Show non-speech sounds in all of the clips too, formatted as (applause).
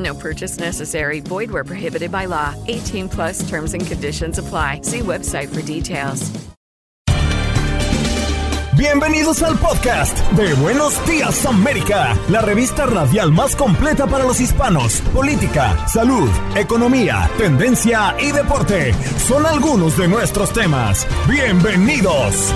No purchase necessary. Void where prohibited by law. 18 plus terms and conditions apply. See website for details. Bienvenidos al podcast de Buenos Días América, la revista radial más completa para los hispanos. Política, salud, economía, tendencia y deporte son algunos de nuestros temas. Bienvenidos.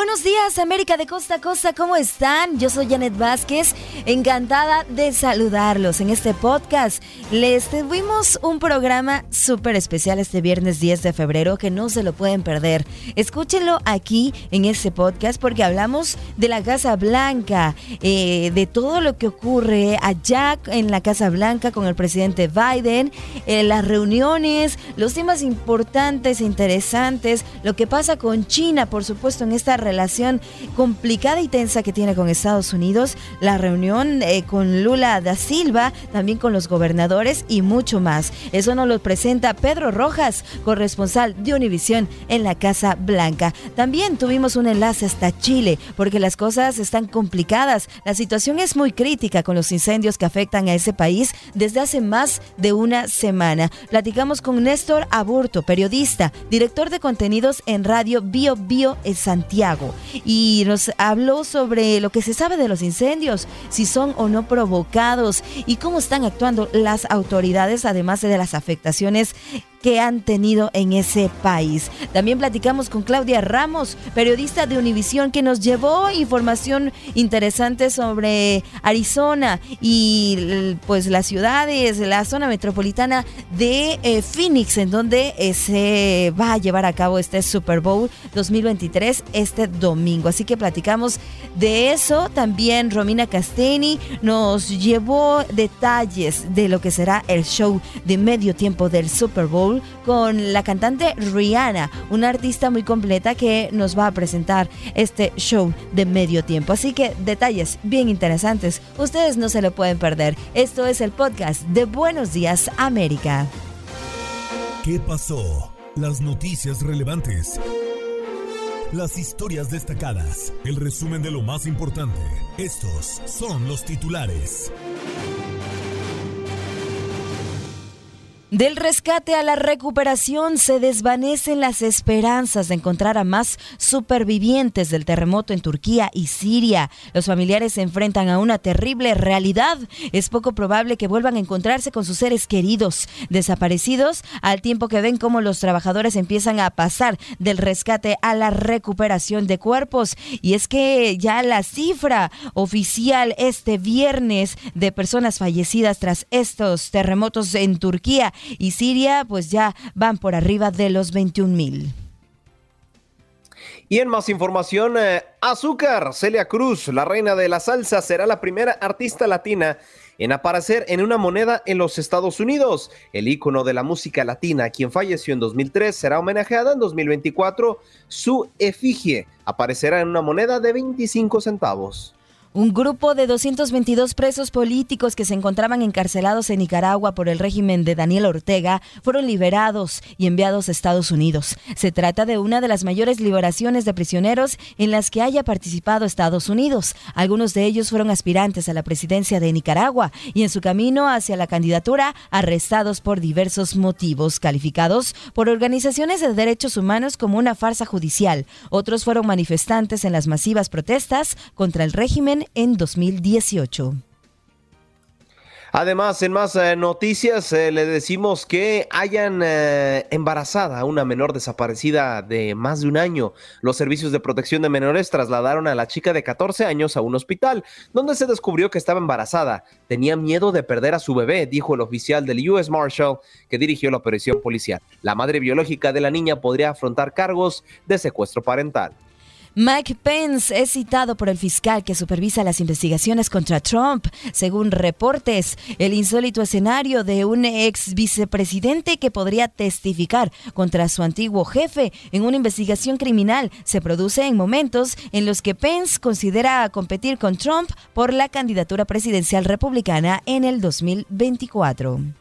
Buenos días, América de Costa a Costa, ¿cómo están? Yo soy Janet Vázquez, encantada de saludarlos en este podcast. Les tuvimos un programa súper especial este viernes 10 de febrero que no se lo pueden perder. Escúchenlo aquí en este podcast porque hablamos de la Casa Blanca, eh, de todo lo que ocurre allá en la Casa Blanca con el presidente Biden, eh, las reuniones, los temas importantes e interesantes, lo que pasa con China, por supuesto, en esta relación complicada y tensa que tiene con Estados Unidos, la reunión eh, con Lula da Silva, también con los gobernadores y mucho más. Eso nos lo presenta Pedro Rojas, corresponsal de Univisión en la Casa Blanca. También tuvimos un enlace hasta Chile, porque las cosas están complicadas. La situación es muy crítica con los incendios que afectan a ese país desde hace más de una semana. Platicamos con Néstor Aburto, periodista, director de contenidos en Radio Bio Bio en Santiago y nos habló sobre lo que se sabe de los incendios, si son o no provocados y cómo están actuando las autoridades, además de las afectaciones que han tenido en ese país. También platicamos con Claudia Ramos, periodista de Univisión, que nos llevó información interesante sobre Arizona y pues las ciudades, la zona metropolitana de eh, Phoenix, en donde eh, se va a llevar a cabo este Super Bowl 2023 este domingo. Así que platicamos de eso. También Romina Casteni nos llevó detalles de lo que será el show de medio tiempo del Super Bowl con la cantante Rihanna, una artista muy completa que nos va a presentar este show de medio tiempo. Así que detalles bien interesantes, ustedes no se lo pueden perder. Esto es el podcast de Buenos Días América. ¿Qué pasó? Las noticias relevantes. Las historias destacadas. El resumen de lo más importante. Estos son los titulares. Del rescate a la recuperación se desvanecen las esperanzas de encontrar a más supervivientes del terremoto en Turquía y Siria. Los familiares se enfrentan a una terrible realidad. Es poco probable que vuelvan a encontrarse con sus seres queridos desaparecidos al tiempo que ven cómo los trabajadores empiezan a pasar del rescate a la recuperación de cuerpos. Y es que ya la cifra oficial este viernes de personas fallecidas tras estos terremotos en Turquía y Siria pues ya van por arriba de los 21 mil. Y en más información, eh, Azúcar, Celia Cruz, la reina de la salsa, será la primera artista latina en aparecer en una moneda en los Estados Unidos. El ícono de la música latina, quien falleció en 2003, será homenajeada en 2024. Su efigie aparecerá en una moneda de 25 centavos. Un grupo de 222 presos políticos que se encontraban encarcelados en Nicaragua por el régimen de Daniel Ortega fueron liberados y enviados a Estados Unidos. Se trata de una de las mayores liberaciones de prisioneros en las que haya participado Estados Unidos. Algunos de ellos fueron aspirantes a la presidencia de Nicaragua y en su camino hacia la candidatura arrestados por diversos motivos, calificados por organizaciones de derechos humanos como una farsa judicial. Otros fueron manifestantes en las masivas protestas contra el régimen En 2018. Además, en más eh, noticias, eh, le decimos que hayan eh, embarazada a una menor desaparecida de más de un año. Los servicios de protección de menores trasladaron a la chica de 14 años a un hospital, donde se descubrió que estaba embarazada. Tenía miedo de perder a su bebé, dijo el oficial del US Marshal que dirigió la operación policial. La madre biológica de la niña podría afrontar cargos de secuestro parental. Mike Pence es citado por el fiscal que supervisa las investigaciones contra Trump. Según reportes, el insólito escenario de un ex vicepresidente que podría testificar contra su antiguo jefe en una investigación criminal se produce en momentos en los que Pence considera competir con Trump por la candidatura presidencial republicana en el 2024.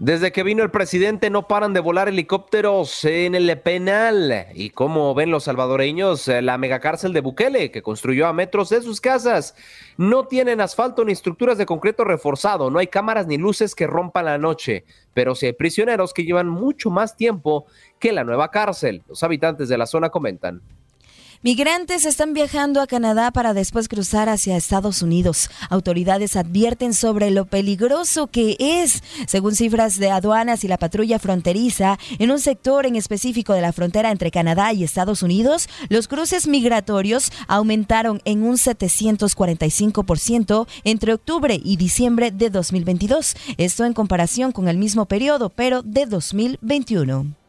Desde que vino el presidente no paran de volar helicópteros en el penal. Y como ven los salvadoreños, eh, la megacárcel de Bukele, que construyó a metros de sus casas, no tienen asfalto ni estructuras de concreto reforzado, no hay cámaras ni luces que rompan la noche, pero sí hay prisioneros que llevan mucho más tiempo que la nueva cárcel. Los habitantes de la zona comentan. Migrantes están viajando a Canadá para después cruzar hacia Estados Unidos. Autoridades advierten sobre lo peligroso que es, según cifras de aduanas y la patrulla fronteriza, en un sector en específico de la frontera entre Canadá y Estados Unidos, los cruces migratorios aumentaron en un 745% entre octubre y diciembre de 2022. Esto en comparación con el mismo periodo, pero de 2021.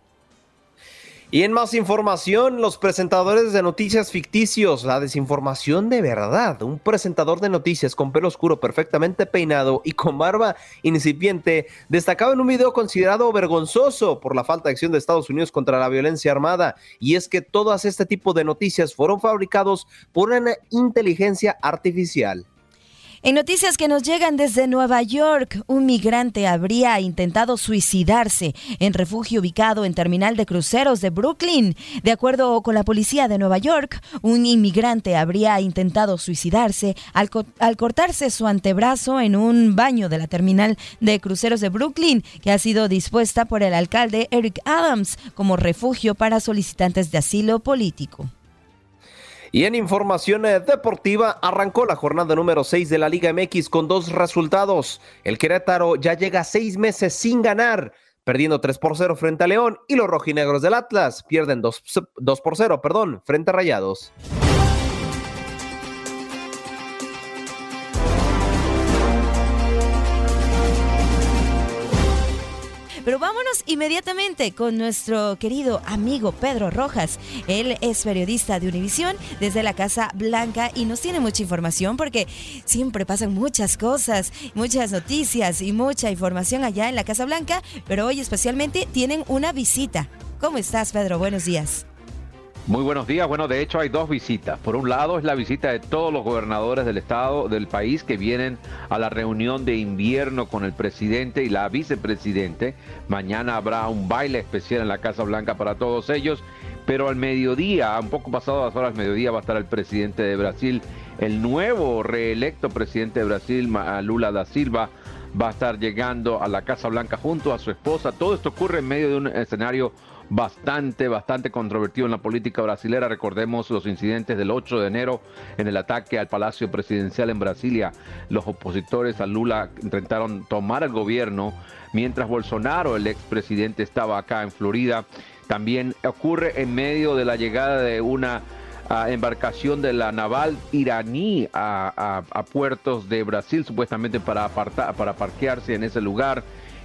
Y en más información, los presentadores de noticias ficticios, la desinformación de verdad. Un presentador de noticias con pelo oscuro perfectamente peinado y con barba incipiente destacaba en un video considerado vergonzoso por la falta de acción de Estados Unidos contra la violencia armada. Y es que todas este tipo de noticias fueron fabricados por una inteligencia artificial. En noticias que nos llegan desde Nueva York, un migrante habría intentado suicidarse en refugio ubicado en terminal de cruceros de Brooklyn. De acuerdo con la policía de Nueva York, un inmigrante habría intentado suicidarse al, cortarse su antebrazo en un baño de la terminal de cruceros de Brooklyn, que ha sido dispuesta por el alcalde Eric Adams como refugio para solicitantes de asilo político. Y en información eh, deportiva, arrancó la jornada número 6 de la Liga MX con dos resultados. El Querétaro ya llega seis meses sin ganar, perdiendo 3 por 0 frente a León, y los rojinegros del Atlas pierden 2, 2 por 0, perdón, frente a Rayados. Pero vámonos inmediatamente con nuestro querido amigo Pedro Rojas. Él es periodista de Univisión desde la Casa Blanca y nos tiene mucha información porque siempre pasan muchas cosas, muchas noticias y mucha información allá en la Casa Blanca, pero hoy especialmente tienen una visita. ¿Cómo estás, Pedro? Buenos días. Muy buenos días. Bueno, de hecho hay dos visitas. Por un lado es la visita de todos los gobernadores del estado, del país, que vienen a la reunión de invierno con el presidente y la vicepresidente. Mañana habrá un baile especial en la Casa Blanca para todos ellos. Pero al mediodía, un poco pasado las horas mediodía, va a estar el presidente de Brasil, el nuevo reelecto presidente de Brasil, Lula da Silva, va a estar llegando a la Casa Blanca junto a su esposa. Todo esto ocurre en medio de un escenario bastante, bastante controvertido en la política brasilera. Recordemos los incidentes del 8 de enero en el ataque al Palacio Presidencial en Brasilia. Los opositores a Lula intentaron tomar el gobierno mientras Bolsonaro, el expresidente, estaba acá en Florida. También ocurre en medio de la llegada de una ah, embarcación de la naval iraní a, puertos de Brasil, supuestamente para, apartar, para parquearse en ese lugar.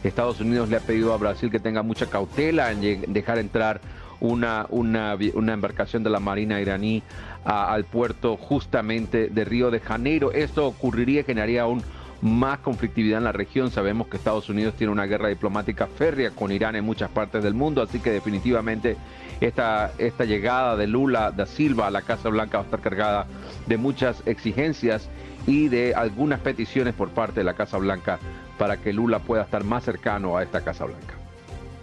Estados Unidos le ha pedido a Brasil que tenga mucha cautela en dejar entrar una, una, embarcación de la Marina iraní al puerto justamente de Río de Janeiro. Esto ocurriría y generaría aún más conflictividad en la región. Sabemos que Estados Unidos tiene una guerra diplomática férrea con Irán en muchas partes del mundo, así que definitivamente esta, esta llegada de Lula da Silva a la Casa Blanca va a estar cargada de muchas exigencias y de algunas peticiones por parte de la Casa Blanca para que Lula pueda estar más cercano a esta Casa Blanca.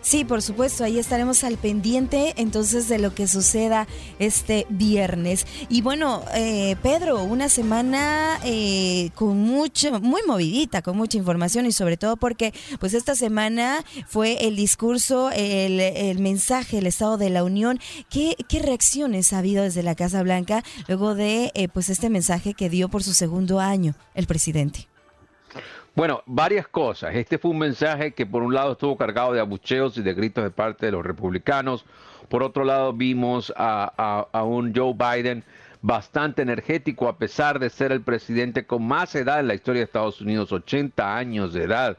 Sí, por supuesto, ahí estaremos al pendiente entonces de lo que suceda este viernes. Y bueno, eh, Pedro, una semana eh, con mucho, muy movidita, con mucha información y sobre todo porque pues esta semana fue el discurso, el, mensaje, el Estado de la Unión. ¿Qué, ¿Qué, reacciones ha habido desde la Casa Blanca luego de eh, pues este mensaje que dio por su segundo año el presidente? Bueno, varias cosas. Este fue un mensaje que por un lado estuvo cargado de abucheos y de gritos de parte de los republicanos. Por otro lado vimos a, un Joe Biden bastante energético a pesar de ser el presidente con más edad en la historia de Estados Unidos, 80 años de edad.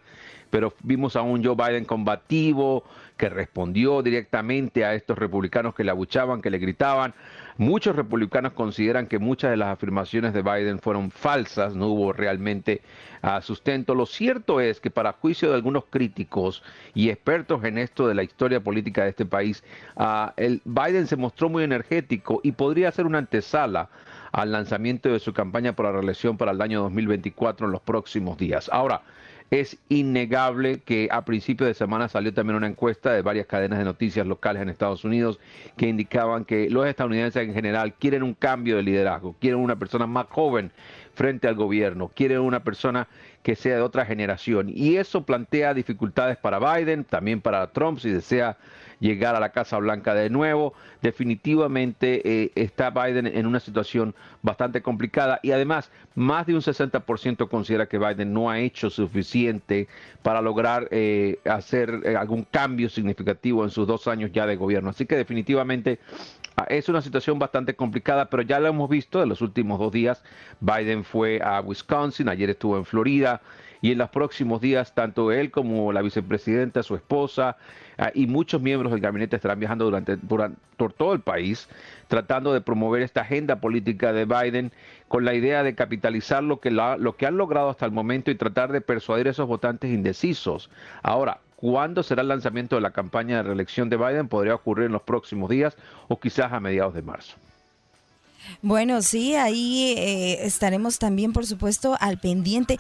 Pero vimos a un Joe Biden combativo que respondió directamente a estos republicanos que le abuchaban, que le gritaban. Muchos republicanos consideran que muchas de las afirmaciones de Biden fueron falsas, no hubo realmente uh, sustento. Lo cierto es que para juicio de algunos críticos y expertos en esto de la historia política de este país, uh, el Biden se mostró muy energético y podría ser una antesala al lanzamiento de su campaña por la reelección para el año 2024 en los próximos días. Ahora, es innegable que a principios de semana salió también una encuesta de varias cadenas de noticias locales en Estados Unidos que indicaban que los estadounidenses en general quieren un cambio de liderazgo, quieren una persona más joven frente al gobierno, quieren una persona que sea de otra generación. Y eso plantea dificultades para Biden, también para Trump si desea llegar a la Casa Blanca de nuevo. Definitivamente eh, está Biden en una situación bastante complicada y además más de un 60% considera que Biden no ha hecho suficiente para lograr eh, hacer eh, algún cambio significativo en sus dos años ya de gobierno. Así que definitivamente ah, es una situación bastante complicada, pero ya lo hemos visto en los últimos dos días. Biden fue a Wisconsin, ayer estuvo en Florida y en los próximos días tanto él como la vicepresidenta, su esposa ah, y muchos miembros del gabinete estarán viajando durante, por todo el país tratando de promover esta agenda política de Biden con la idea de capitalizar lo que, lo que han logrado hasta el momento y tratar de persuadir a esos votantes indecisos. Ahora, ¿Cuándo será el lanzamiento de la campaña de reelección de Biden? Podría ocurrir en los próximos días o quizás a mediados de marzo. Bueno, sí, ahí eh, estaremos también, por supuesto, al pendiente.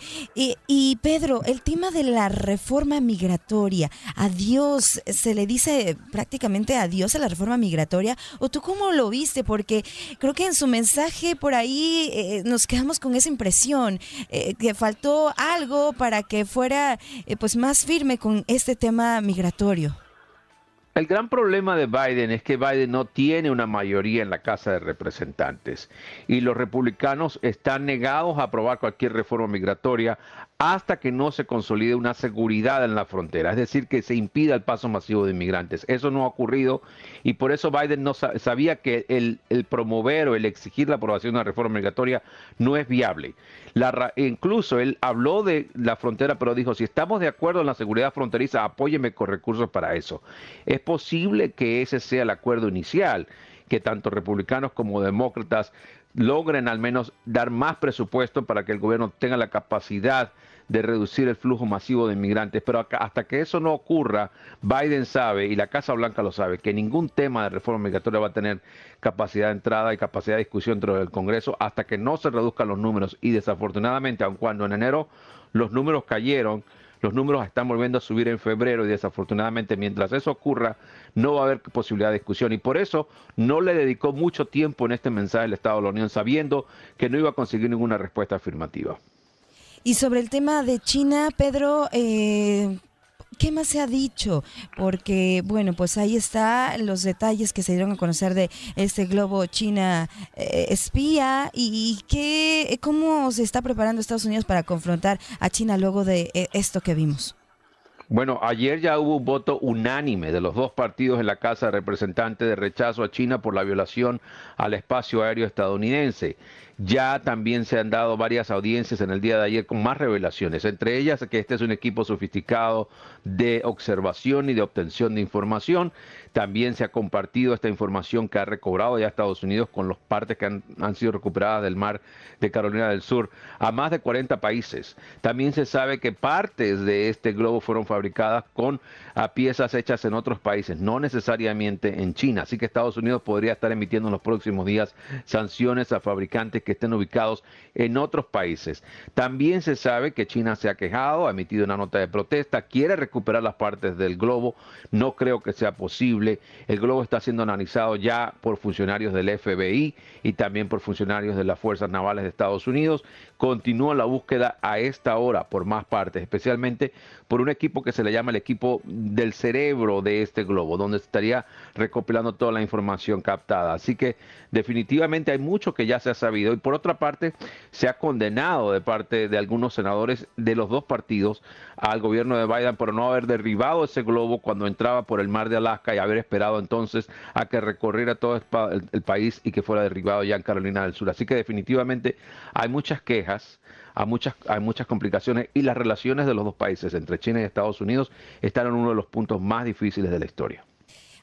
y Pedro, el tema de la reforma migratoria, adiós, se le dice prácticamente adiós a la reforma migratoria, o tú cómo lo viste, porque creo que en su mensaje por ahí eh, nos quedamos con esa impresión, eh, que faltó algo para que fuera pues más firme con este tema migratorio. El gran problema de Biden es que Biden no tiene una mayoría en la Casa de Representantes y los republicanos están negados a aprobar cualquier reforma migratoria hasta que no se consolide una seguridad en la frontera, es decir, que se impida el paso masivo de inmigrantes. Eso no ha ocurrido y por eso Biden no sabía que el, promover o el exigir la aprobación de una reforma migratoria no es viable. incluso él habló de la frontera, pero dijo, si estamos de acuerdo en la seguridad fronteriza, apóyeme con recursos para eso. Es posible que ese sea el acuerdo inicial, que tanto republicanos como demócratas logren al menos dar más presupuesto para que el gobierno tenga la capacidad de reducir el flujo masivo de inmigrantes. Pero hasta que eso no ocurra, Biden sabe, y la Casa Blanca lo sabe, que ningún tema de reforma migratoria va a tener capacidad de entrada y capacidad de discusión dentro del Congreso hasta que no se reduzcan los números. Y desafortunadamente, aun cuando en enero los números cayeron, los números están volviendo a subir en febrero y desafortunadamente mientras eso ocurra no va a haber posibilidad de discusión y por eso no le dedicó mucho tiempo en este mensaje al Estado de la Unión sabiendo que no iba a conseguir ninguna respuesta afirmativa. Y sobre el tema de China, Pedro, eh, ¿Qué más se ha dicho? Porque, bueno, pues ahí están los detalles que se dieron a conocer de este globo China eh, espía y, qué, cómo se está preparando Estados Unidos para confrontar a China luego de eh, esto que vimos. Bueno, ayer ya hubo un voto unánime de los dos partidos en la Casa de Representantes de rechazo a China por la violación al espacio aéreo estadounidense. Ya también se han dado varias audiencias en el día de ayer con más revelaciones, entre ellas que este es un equipo sofisticado de observación y de obtención de información. También se ha compartido esta información que ha recobrado ya Estados Unidos con las partes que han, sido recuperadas del mar de Carolina del Sur a más de 40 países. También se sabe que partes de este globo fueron fabricadas con piezas hechas en otros países, no necesariamente en China. Así que Estados Unidos podría estar emitiendo en los próximos días sanciones a fabricantes que estén ubicados en otros países. También se sabe que China se ha quejado, ha emitido una nota de protesta, quiere recuperar las partes del globo. No creo que sea posible. El globo está siendo analizado ya por funcionarios del FBI y también por funcionarios de las Fuerzas Navales de Estados Unidos. Continúa la búsqueda a esta hora por más partes, especialmente por un equipo que se le llama el equipo del cerebro de este globo, donde estaría recopilando toda la información captada. Así que definitivamente hay mucho que ya se ha sabido. Y por otra parte, se ha condenado de parte de algunos senadores de los dos partidos al gobierno de Biden por no haber derribado ese globo cuando entraba por el mar de Alaska y haber esperado entonces a que recorriera todo el, país y que fuera derribado ya en Carolina del Sur. Así que definitivamente hay muchas quejas hay muchas, hay muchas complicaciones y las relaciones de los dos países, entre China y Estados Unidos, están en uno de los puntos más difíciles de la historia.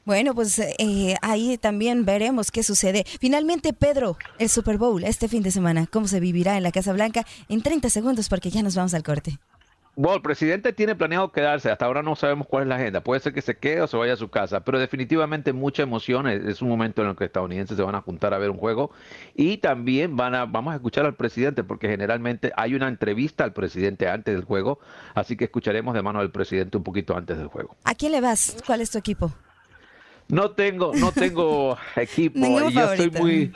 Bueno, pues eh, ahí también veremos qué sucede. Finalmente, Pedro, el Super Bowl este fin de semana, ¿cómo se vivirá en la Casa Blanca? En 30 segundos porque ya nos vamos al corte. Bueno, el presidente tiene planeado quedarse. Hasta ahora no sabemos cuál es la agenda. Puede ser que se quede o se vaya a su casa, pero definitivamente mucha emoción. Es un momento en el que estadounidenses se van a juntar a ver un juego y también van a vamos a escuchar al presidente porque generalmente hay una entrevista al presidente antes del juego, así que escucharemos de mano del presidente un poquito antes del juego. ¿A quién le vas? ¿Cuál es tu equipo? No tengo, no tengo (laughs) equipo y yo estoy muy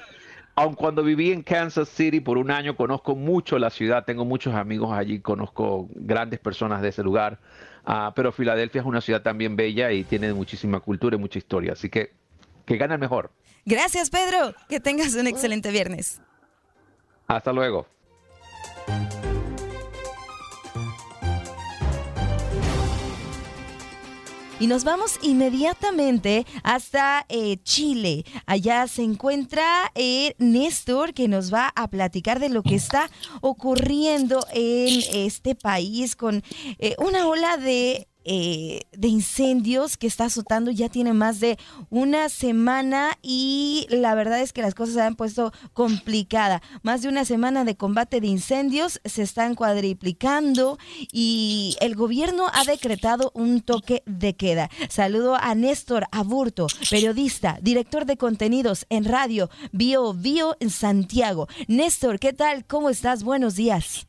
aun cuando viví en Kansas City por un año, conozco mucho la ciudad, tengo muchos amigos allí, conozco grandes personas de ese lugar, uh, pero Filadelfia es una ciudad también bella y tiene muchísima cultura y mucha historia, así que que gane el mejor. Gracias, Pedro. Que tengas un excelente viernes. Hasta luego. Y nos vamos inmediatamente hasta eh, Chile. Allá se encuentra eh, Néstor que nos va a platicar de lo que está ocurriendo en este país con eh, una ola de eh, de incendios que está azotando ya tiene más de una semana y la verdad es que las cosas se han puesto complicadas. Más de una semana de combate de incendios se están cuadriplicando y el gobierno ha decretado un toque de queda. Saludo a Néstor Aburto, periodista, director de contenidos en radio Bio Bio en Santiago. Néstor, ¿qué tal? ¿Cómo estás? Buenos días.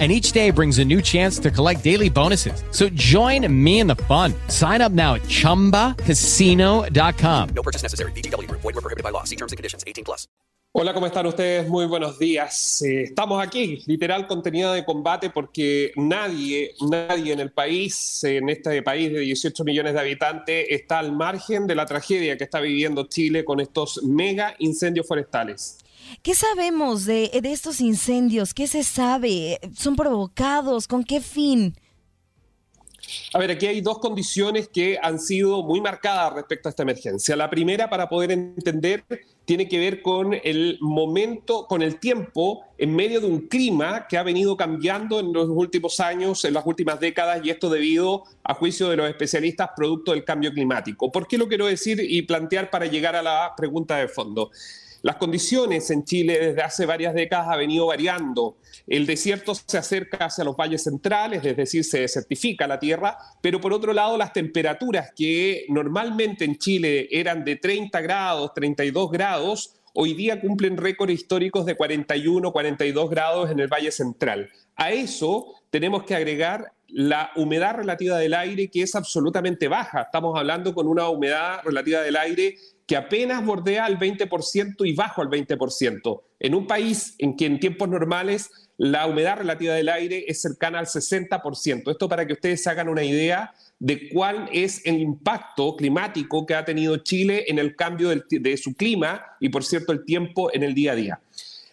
and each day brings a new chance to collect daily bonuses. So join me in the fun. Sign up now at ChumbaCasino.com. No purchase necessary. BGW. Void were prohibited by law. See terms and conditions. 18 plus. Hola, ¿cómo están ustedes? Muy buenos días. Eh, estamos aquí, literal contenido de combate, porque nadie, nadie en el país, en este país de 18 millones de habitantes, está al margen de la tragedia que está viviendo Chile con estos mega incendios forestales. ¿Qué sabemos de, estos incendios? ¿Qué se sabe? ¿Son provocados? ¿Con qué fin? A ver, aquí hay dos condiciones que han sido muy marcadas respecto a esta emergencia. La primera, para poder entender, tiene que ver con el momento, con el tiempo en medio de un clima que ha venido cambiando en los últimos años, en las últimas décadas, y esto debido, a juicio de los especialistas, producto del cambio climático. ¿Por qué lo quiero decir y plantear para llegar a la pregunta de fondo? Las condiciones en Chile desde hace varias décadas ha venido variando. El desierto se acerca hacia los valles centrales, es decir, se desertifica la tierra, pero por otro lado las temperaturas que normalmente en Chile eran de 30 grados, 32 grados, hoy día cumplen récords históricos de 41, 42 grados en el Valle Central. A eso tenemos que agregar la humedad relativa del aire, que es absolutamente baja. Estamos hablando con una humedad relativa del aire que apenas bordea al 20% y bajo al 20%, en un país en que en tiempos normales la humedad relativa del aire es cercana al 60%. Esto para que ustedes hagan una idea de cuál es el impacto climático que ha tenido Chile en el cambio de su clima y, por cierto, el tiempo en el día a día.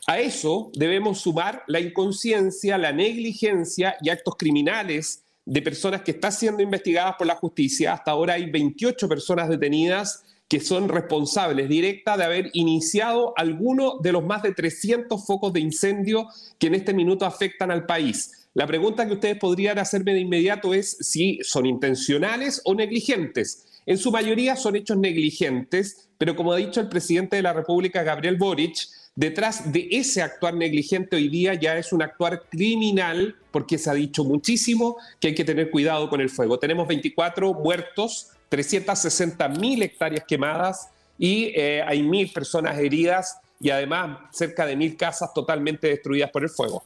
A eso debemos sumar la inconsciencia, la negligencia y actos criminales de personas que están siendo investigadas por la justicia. Hasta ahora hay 28 personas detenidas que son responsables directas de haber iniciado alguno de los más de 300 focos de incendio que en este minuto afectan al país. La pregunta que ustedes podrían hacerme de inmediato es si son intencionales o negligentes. En su mayoría son hechos negligentes, pero como ha dicho el presidente de la República, Gabriel Boric, detrás de ese actuar negligente hoy día ya es un actuar criminal, porque se ha dicho muchísimo que hay que tener cuidado con el fuego. Tenemos 24 muertos, 360 mil hectáreas quemadas y eh, hay mil personas heridas y además cerca de mil casas totalmente destruidas por el fuego.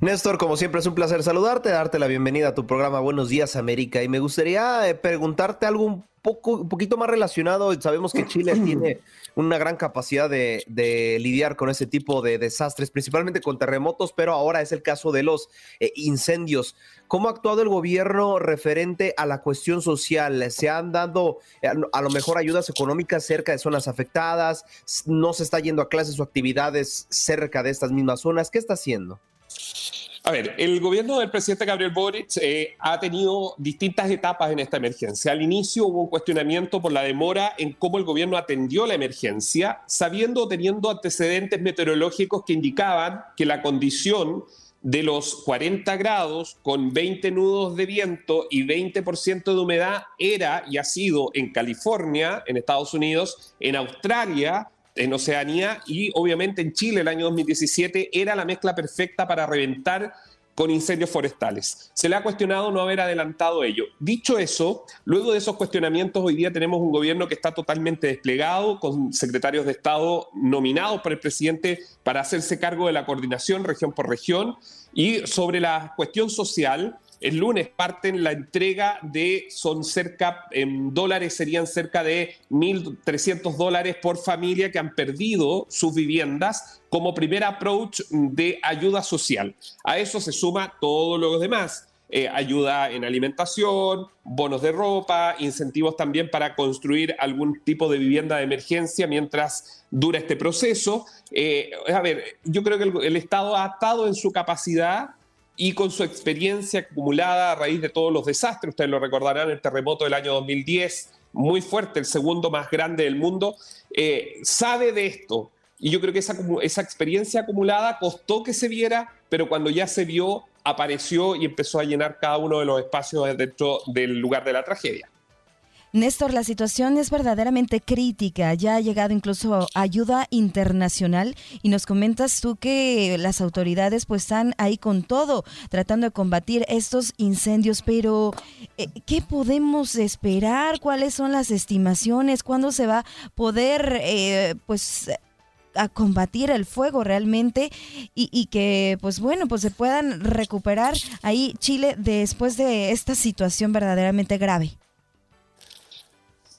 Néstor, como siempre es un placer saludarte, darte la bienvenida a tu programa Buenos Días América y me gustaría eh, preguntarte algo poco, un poquito más relacionado. Sabemos que Chile (clears throat) tiene una gran capacidad de, lidiar con ese tipo de desastres, principalmente con terremotos, pero ahora es el caso de los eh, incendios. ¿Cómo ha actuado el gobierno referente a la cuestión social? ¿Se han dado eh, a lo mejor ayudas económicas cerca de zonas afectadas? ¿No se está yendo a clases o actividades cerca de estas mismas zonas? ¿Qué está haciendo? A ver, el gobierno del presidente Gabriel Boric eh, ha tenido distintas etapas en esta emergencia. Al inicio hubo un cuestionamiento por la demora en cómo el gobierno atendió la emergencia, sabiendo, teniendo antecedentes meteorológicos que indicaban que la condición de los 40 grados con 20 nudos de viento y 20% de humedad era y ha sido en California, en Estados Unidos, en Australia, en Oceanía y obviamente en Chile el año 2017 era la mezcla perfecta para reventar con incendios forestales. Se le ha cuestionado no haber adelantado ello. Dicho eso, luego de esos cuestionamientos, hoy día tenemos un gobierno que está totalmente desplegado, con secretarios de Estado nominados por el presidente para hacerse cargo de la coordinación región por región. Y sobre la cuestión social, el lunes parten la entrega de, son cerca, en dólares serían cerca de 1.300 dólares por familia que han perdido sus viviendas como primer approach de ayuda social. A eso se suma todo lo demás. Eh, ayuda en alimentación, bonos de ropa, incentivos también para construir algún tipo de vivienda de emergencia mientras dura este proceso. Eh, a ver, yo creo que el, el Estado ha estado en su capacidad y con su experiencia acumulada a raíz de todos los desastres, ustedes lo recordarán, el terremoto del año 2010, muy fuerte, el segundo más grande del mundo, eh, sabe de esto. Y yo creo que esa, esa experiencia acumulada costó que se viera, pero cuando ya se vio, apareció y empezó a llenar cada uno de los espacios dentro del lugar de la tragedia. Néstor, la situación es verdaderamente crítica. Ya ha llegado incluso ayuda internacional y nos comentas tú que las autoridades pues están ahí con todo tratando de combatir estos incendios, pero eh, ¿qué podemos esperar? ¿Cuáles son las estimaciones? ¿Cuándo se va a poder eh, pues a combatir el fuego realmente y, y, que pues bueno pues se puedan recuperar ahí Chile después de esta situación verdaderamente grave.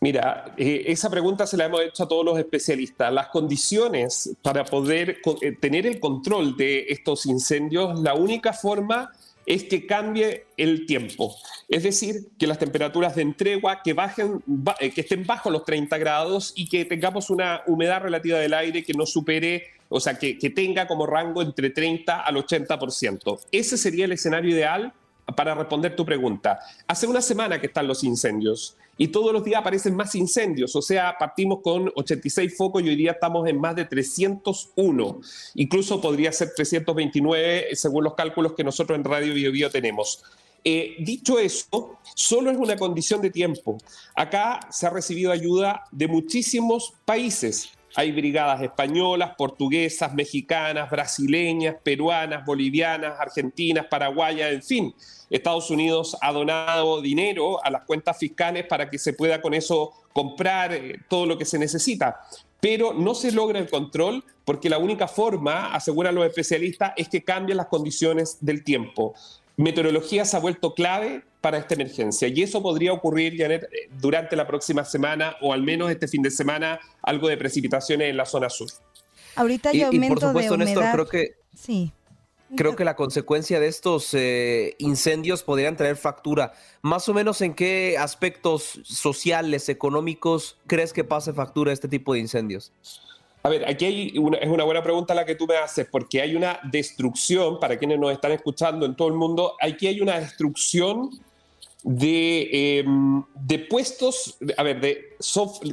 Mira, eh, esa pregunta se la hemos hecho a todos los especialistas. Las condiciones para poder eh, tener el control de estos incendios, la única forma es que cambie el tiempo. Es decir, que las temperaturas de entregua que bajen, eh, que estén bajo los 30 grados y que tengamos una humedad relativa del aire que no supere, o sea, que, que tenga como rango entre 30 al 80%. Ese sería el escenario ideal para responder tu pregunta. Hace una semana que están los incendios y todos los días aparecen más incendios, o sea, partimos con 86 focos y hoy día estamos en más de 301, incluso podría ser 329 según los cálculos que nosotros en Radio Bio tenemos. Eh, dicho eso, solo es una condición de tiempo. Acá se ha recibido ayuda de muchísimos países. Hay brigadas españolas, portuguesas, mexicanas, brasileñas, peruanas, bolivianas, argentinas, paraguayas, en fin. Estados Unidos ha donado dinero a las cuentas fiscales para que se pueda con eso comprar eh, todo lo que se necesita. Pero no se logra el control porque la única forma, aseguran los especialistas, es que cambien las condiciones del tiempo. Meteorología se ha vuelto clave para esta emergencia y eso podría ocurrir, Janet, eh, durante la próxima semana o al menos este fin de semana, algo de precipitaciones en la zona sur. Ahorita hay aumento de humedad. creo que... Sí. creo que la consecuencia de estos eh, incendios podrían traer factura. Más o menos en qué aspectos sociales, económicos, crees que pase factura este tipo de incendios? A ver, aquí hay una, es una buena pregunta la que tú me haces, porque hay una destrucción, para quienes nos están escuchando en todo el mundo, aquí hay una destrucción de, em, de puestos, a ver, de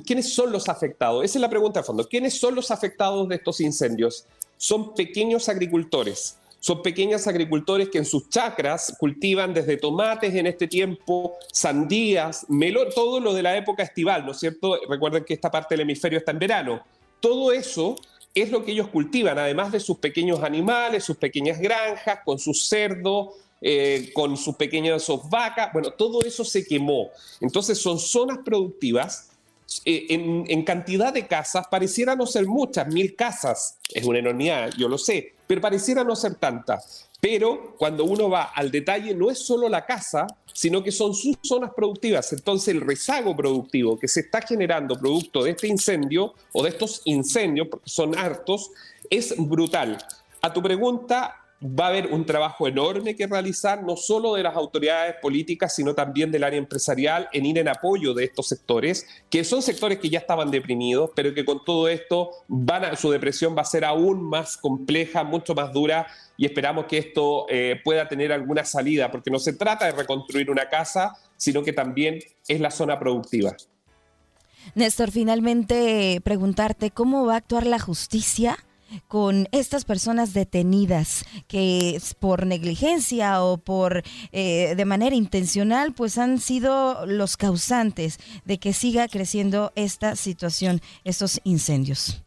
¿quiénes son los afectados? Esa es la pregunta de fondo. ¿Quiénes son los afectados de estos incendios? Son pequeños agricultores. Son pequeños agricultores que en sus chacras cultivan desde tomates en este tiempo, sandías, melón, todo lo de la época estival, ¿no es cierto? Recuerden que esta parte del hemisferio está en verano. Todo eso es lo que ellos cultivan, además de sus pequeños animales, sus pequeñas granjas, con sus cerdos, eh, con sus pequeñas vacas, bueno, todo eso se quemó. Entonces son zonas productivas. Eh, en, cantidad de casas, pareciera no ser muchas, mil casas, es una enormidad, yo lo sé, pero pareciera no ser tantas. Pero cuando uno va al detalle, no es solo la casa, sino que son sus zonas productivas. Entonces el rezago productivo que se está generando producto de este incendio o de estos incendios, porque son hartos, es brutal. A tu pregunta, va a haber un trabajo enorme que realizar, no solo de las autoridades políticas, sino también del área empresarial, en ir en apoyo de estos sectores, que son sectores que ya estaban deprimidos, pero que con todo esto van su depresión va a ser aún más compleja, mucho más dura, y esperamos que esto eh, pueda tener alguna salida, porque no se trata de reconstruir una casa, sino que también es la zona productiva. Néstor, finalmente preguntarte cómo va a actuar la justicia con estas personas detenidas que por negligencia o por eh, de manera intencional pues han sido los causantes de que siga creciendo esta situación, estos incendios?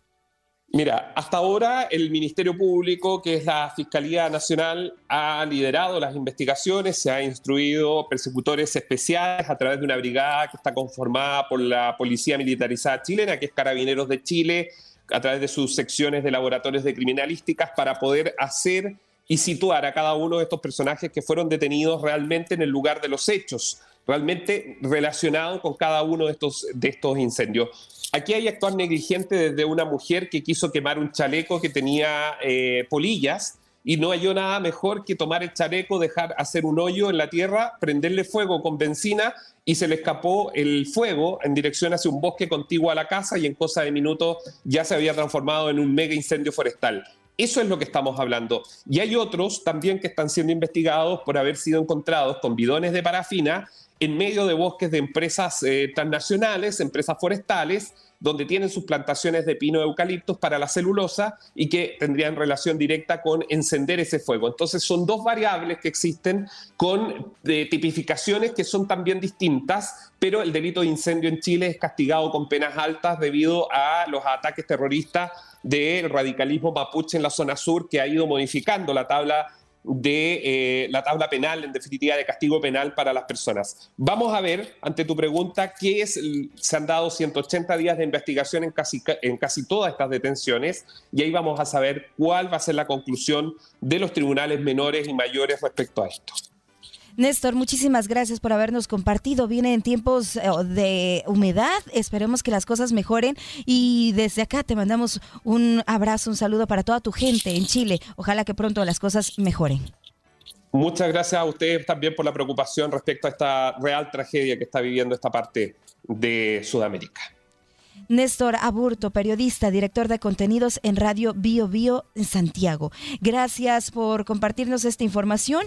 Mira, hasta ahora el Ministerio Público, que es la Fiscalía Nacional, ha liderado las investigaciones, se ha instruido persecutores especiales a través de una brigada que está conformada por la Policía Militarizada Chilena, que es Carabineros de Chile, a través de sus secciones de laboratorios de criminalísticas para poder hacer y situar a cada uno de estos personajes que fueron detenidos realmente en el lugar de los hechos, realmente relacionado con cada uno de estos, de estos incendios. Aquí hay actuar negligente desde una mujer que quiso quemar un chaleco que tenía eh, polillas y no halló nada mejor que tomar el chaleco, dejar hacer un hoyo en la tierra, prenderle fuego con benzina y se le escapó el fuego en dirección hacia un bosque contiguo a la casa y en cosa de minutos ya se había transformado en un mega incendio forestal. Eso es lo que estamos hablando. Y hay otros también que están siendo investigados por haber sido encontrados con bidones de parafina en medio de bosques de empresas eh, transnacionales, empresas forestales, donde tienen sus plantaciones de pino eucaliptos para la celulosa y que tendrían relación directa con encender ese fuego. Entonces son dos variables que existen con tipificaciones que son también distintas, pero el delito de incendio en Chile es castigado con penas altas debido a los ataques terroristas del radicalismo mapuche en la zona sur que ha ido modificando la tabla de eh, la tabla penal, en definitiva, de castigo penal para las personas. Vamos a ver, ante tu pregunta, qué es, se han dado 180 días de investigación en casi, en casi todas estas detenciones y ahí vamos a saber cuál va a ser la conclusión de los tribunales menores y mayores respecto a esto. Néstor, muchísimas gracias por habernos compartido. Viene en tiempos eh, de humedad, esperemos que las cosas mejoren y desde acá te mandamos un abrazo, un saludo para toda tu gente en Chile. Ojalá que pronto las cosas mejoren. Muchas gracias a ustedes también por la preocupación respecto a esta real tragedia que está viviendo esta parte de Sudamérica. Néstor Aburto, periodista, director de contenidos en Radio Bio Bio en Santiago. Gracias por compartirnos esta información.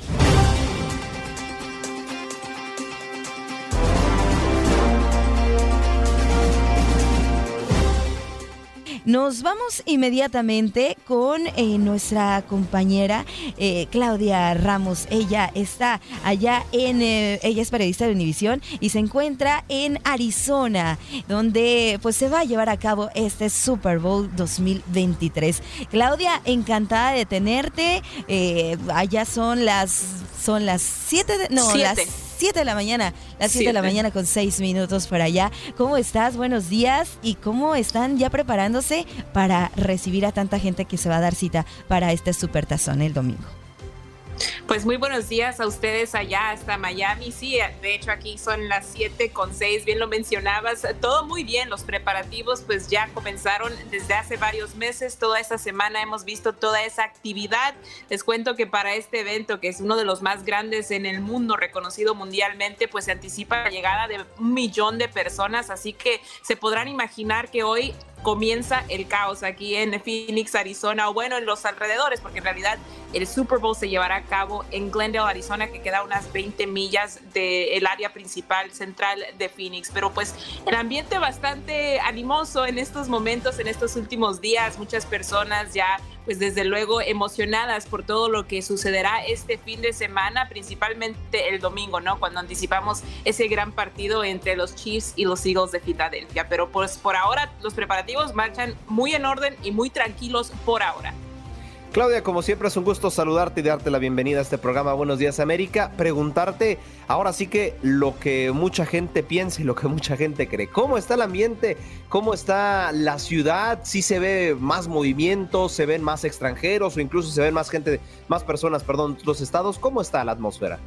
Nos vamos inmediatamente con eh, nuestra compañera eh, Claudia Ramos. Ella está allá en, eh, ella es periodista de Univisión y se encuentra en Arizona, donde pues se va a llevar a cabo este Super Bowl 2023. Claudia, encantada de tenerte. allá son las son las 7 de no, las 7 de la mañana, las 7 de la mañana con 6 minutos por allá. ¿Cómo estás? Buenos días. ¿Y cómo están ya preparándose para recibir a tanta gente que se va a dar cita para este supertazón el domingo? Pues muy buenos días a ustedes allá hasta Miami. Sí, de hecho aquí son las 7 con 6, bien lo mencionabas. Todo muy bien, los preparativos pues ya comenzaron desde hace varios meses. Toda esta semana hemos visto toda esa actividad. Les cuento que para este evento, que es uno de los más grandes en el mundo, reconocido mundialmente, pues se anticipa la llegada de un millón de personas. Así que se podrán imaginar que hoy comienza el caos aquí en Phoenix, Arizona, o bueno, en los alrededores, porque en realidad el Super Bowl se llevará a cabo en Glendale, Arizona, que queda a unas 20 millas del área principal central de Phoenix. Pero pues el ambiente bastante animoso en estos momentos, en estos últimos días, muchas personas ya pues desde luego emocionadas por todo lo que sucederá este fin de semana, principalmente el domingo, ¿no? Cuando anticipamos ese gran partido entre los Chiefs y los Eagles de Filadelfia. Pero pues por ahora los preparativos marchan muy en orden y muy tranquilos por ahora. Claudia, como siempre es un gusto saludarte y darte la bienvenida a este programa Buenos Días América. Preguntarte ahora sí que lo que mucha gente piensa y lo que mucha gente cree. ¿Cómo está el ambiente? ¿Cómo está la ciudad? ¿Sí se ve más movimiento? ¿Se ven más extranjeros o incluso se ven más gente, más personas, perdón, los estados? ¿Cómo está la atmósfera?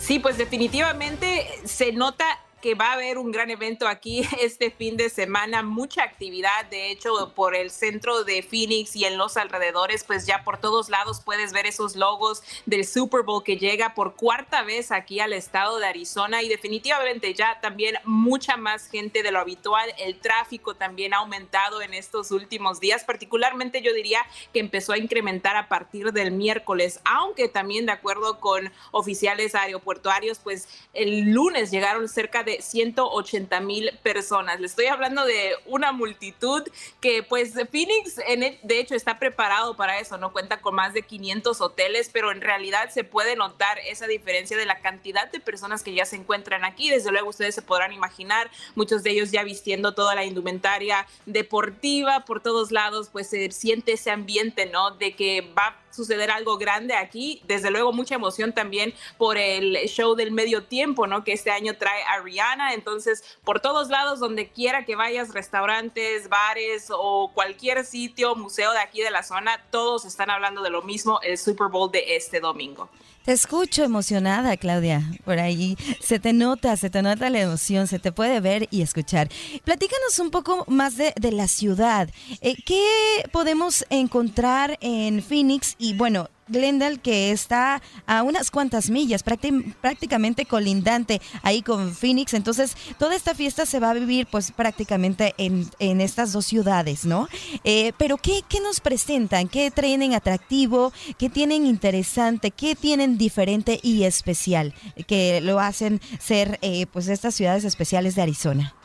Sí, pues definitivamente se nota que va a haber un gran evento aquí (laughs) este fin de semana, mucha actividad, de hecho, por el centro de Phoenix y en los alrededores, pues ya por todos lados puedes ver esos logos del Super Bowl que llega por cuarta vez aquí al estado de Arizona y definitivamente ya también mucha más gente de lo habitual, el tráfico también ha aumentado en estos últimos días, particularmente yo diría que empezó a incrementar a partir del miércoles, aunque también de acuerdo con oficiales aeroportuarios, pues el lunes llegaron cerca de de 180 mil personas. Le estoy hablando de una multitud que pues Phoenix en de hecho está preparado para eso, no cuenta con más de 500 hoteles, pero en realidad se puede notar esa diferencia de la cantidad de personas que ya se encuentran aquí. Desde luego ustedes se podrán imaginar, muchos de ellos ya vistiendo toda la indumentaria deportiva por todos lados, pues se siente ese ambiente, ¿no? De que va suceder algo grande aquí. Desde luego, mucha emoción también por el show del medio tiempo, ¿no? Que este año trae a Rihanna. Entonces, por todos lados, donde quiera que vayas, restaurantes, bares o cualquier sitio, museo de aquí de la zona, todos están hablando de lo mismo, el Super Bowl de este domingo. Te escucho emocionada, Claudia. Por ahí se te nota, se te nota la emoción, se te puede ver y escuchar. Platícanos un poco más de, la ciudad. Eh, ¿Qué podemos encontrar en Phoenix? Y bueno, Glendale, que está a unas cuantas millas, prácticamente colindante ahí con Phoenix. Entonces, toda esta fiesta se va a vivir pues prácticamente en, estas dos ciudades, ¿no? Eh, pero ¿qué, ¿qué, nos presentan? ¿Qué traen atractivo? ¿Qué tienen interesante? ¿Qué tienen diferente y especial que lo hacen ser eh, pues estas ciudades especiales de Arizona?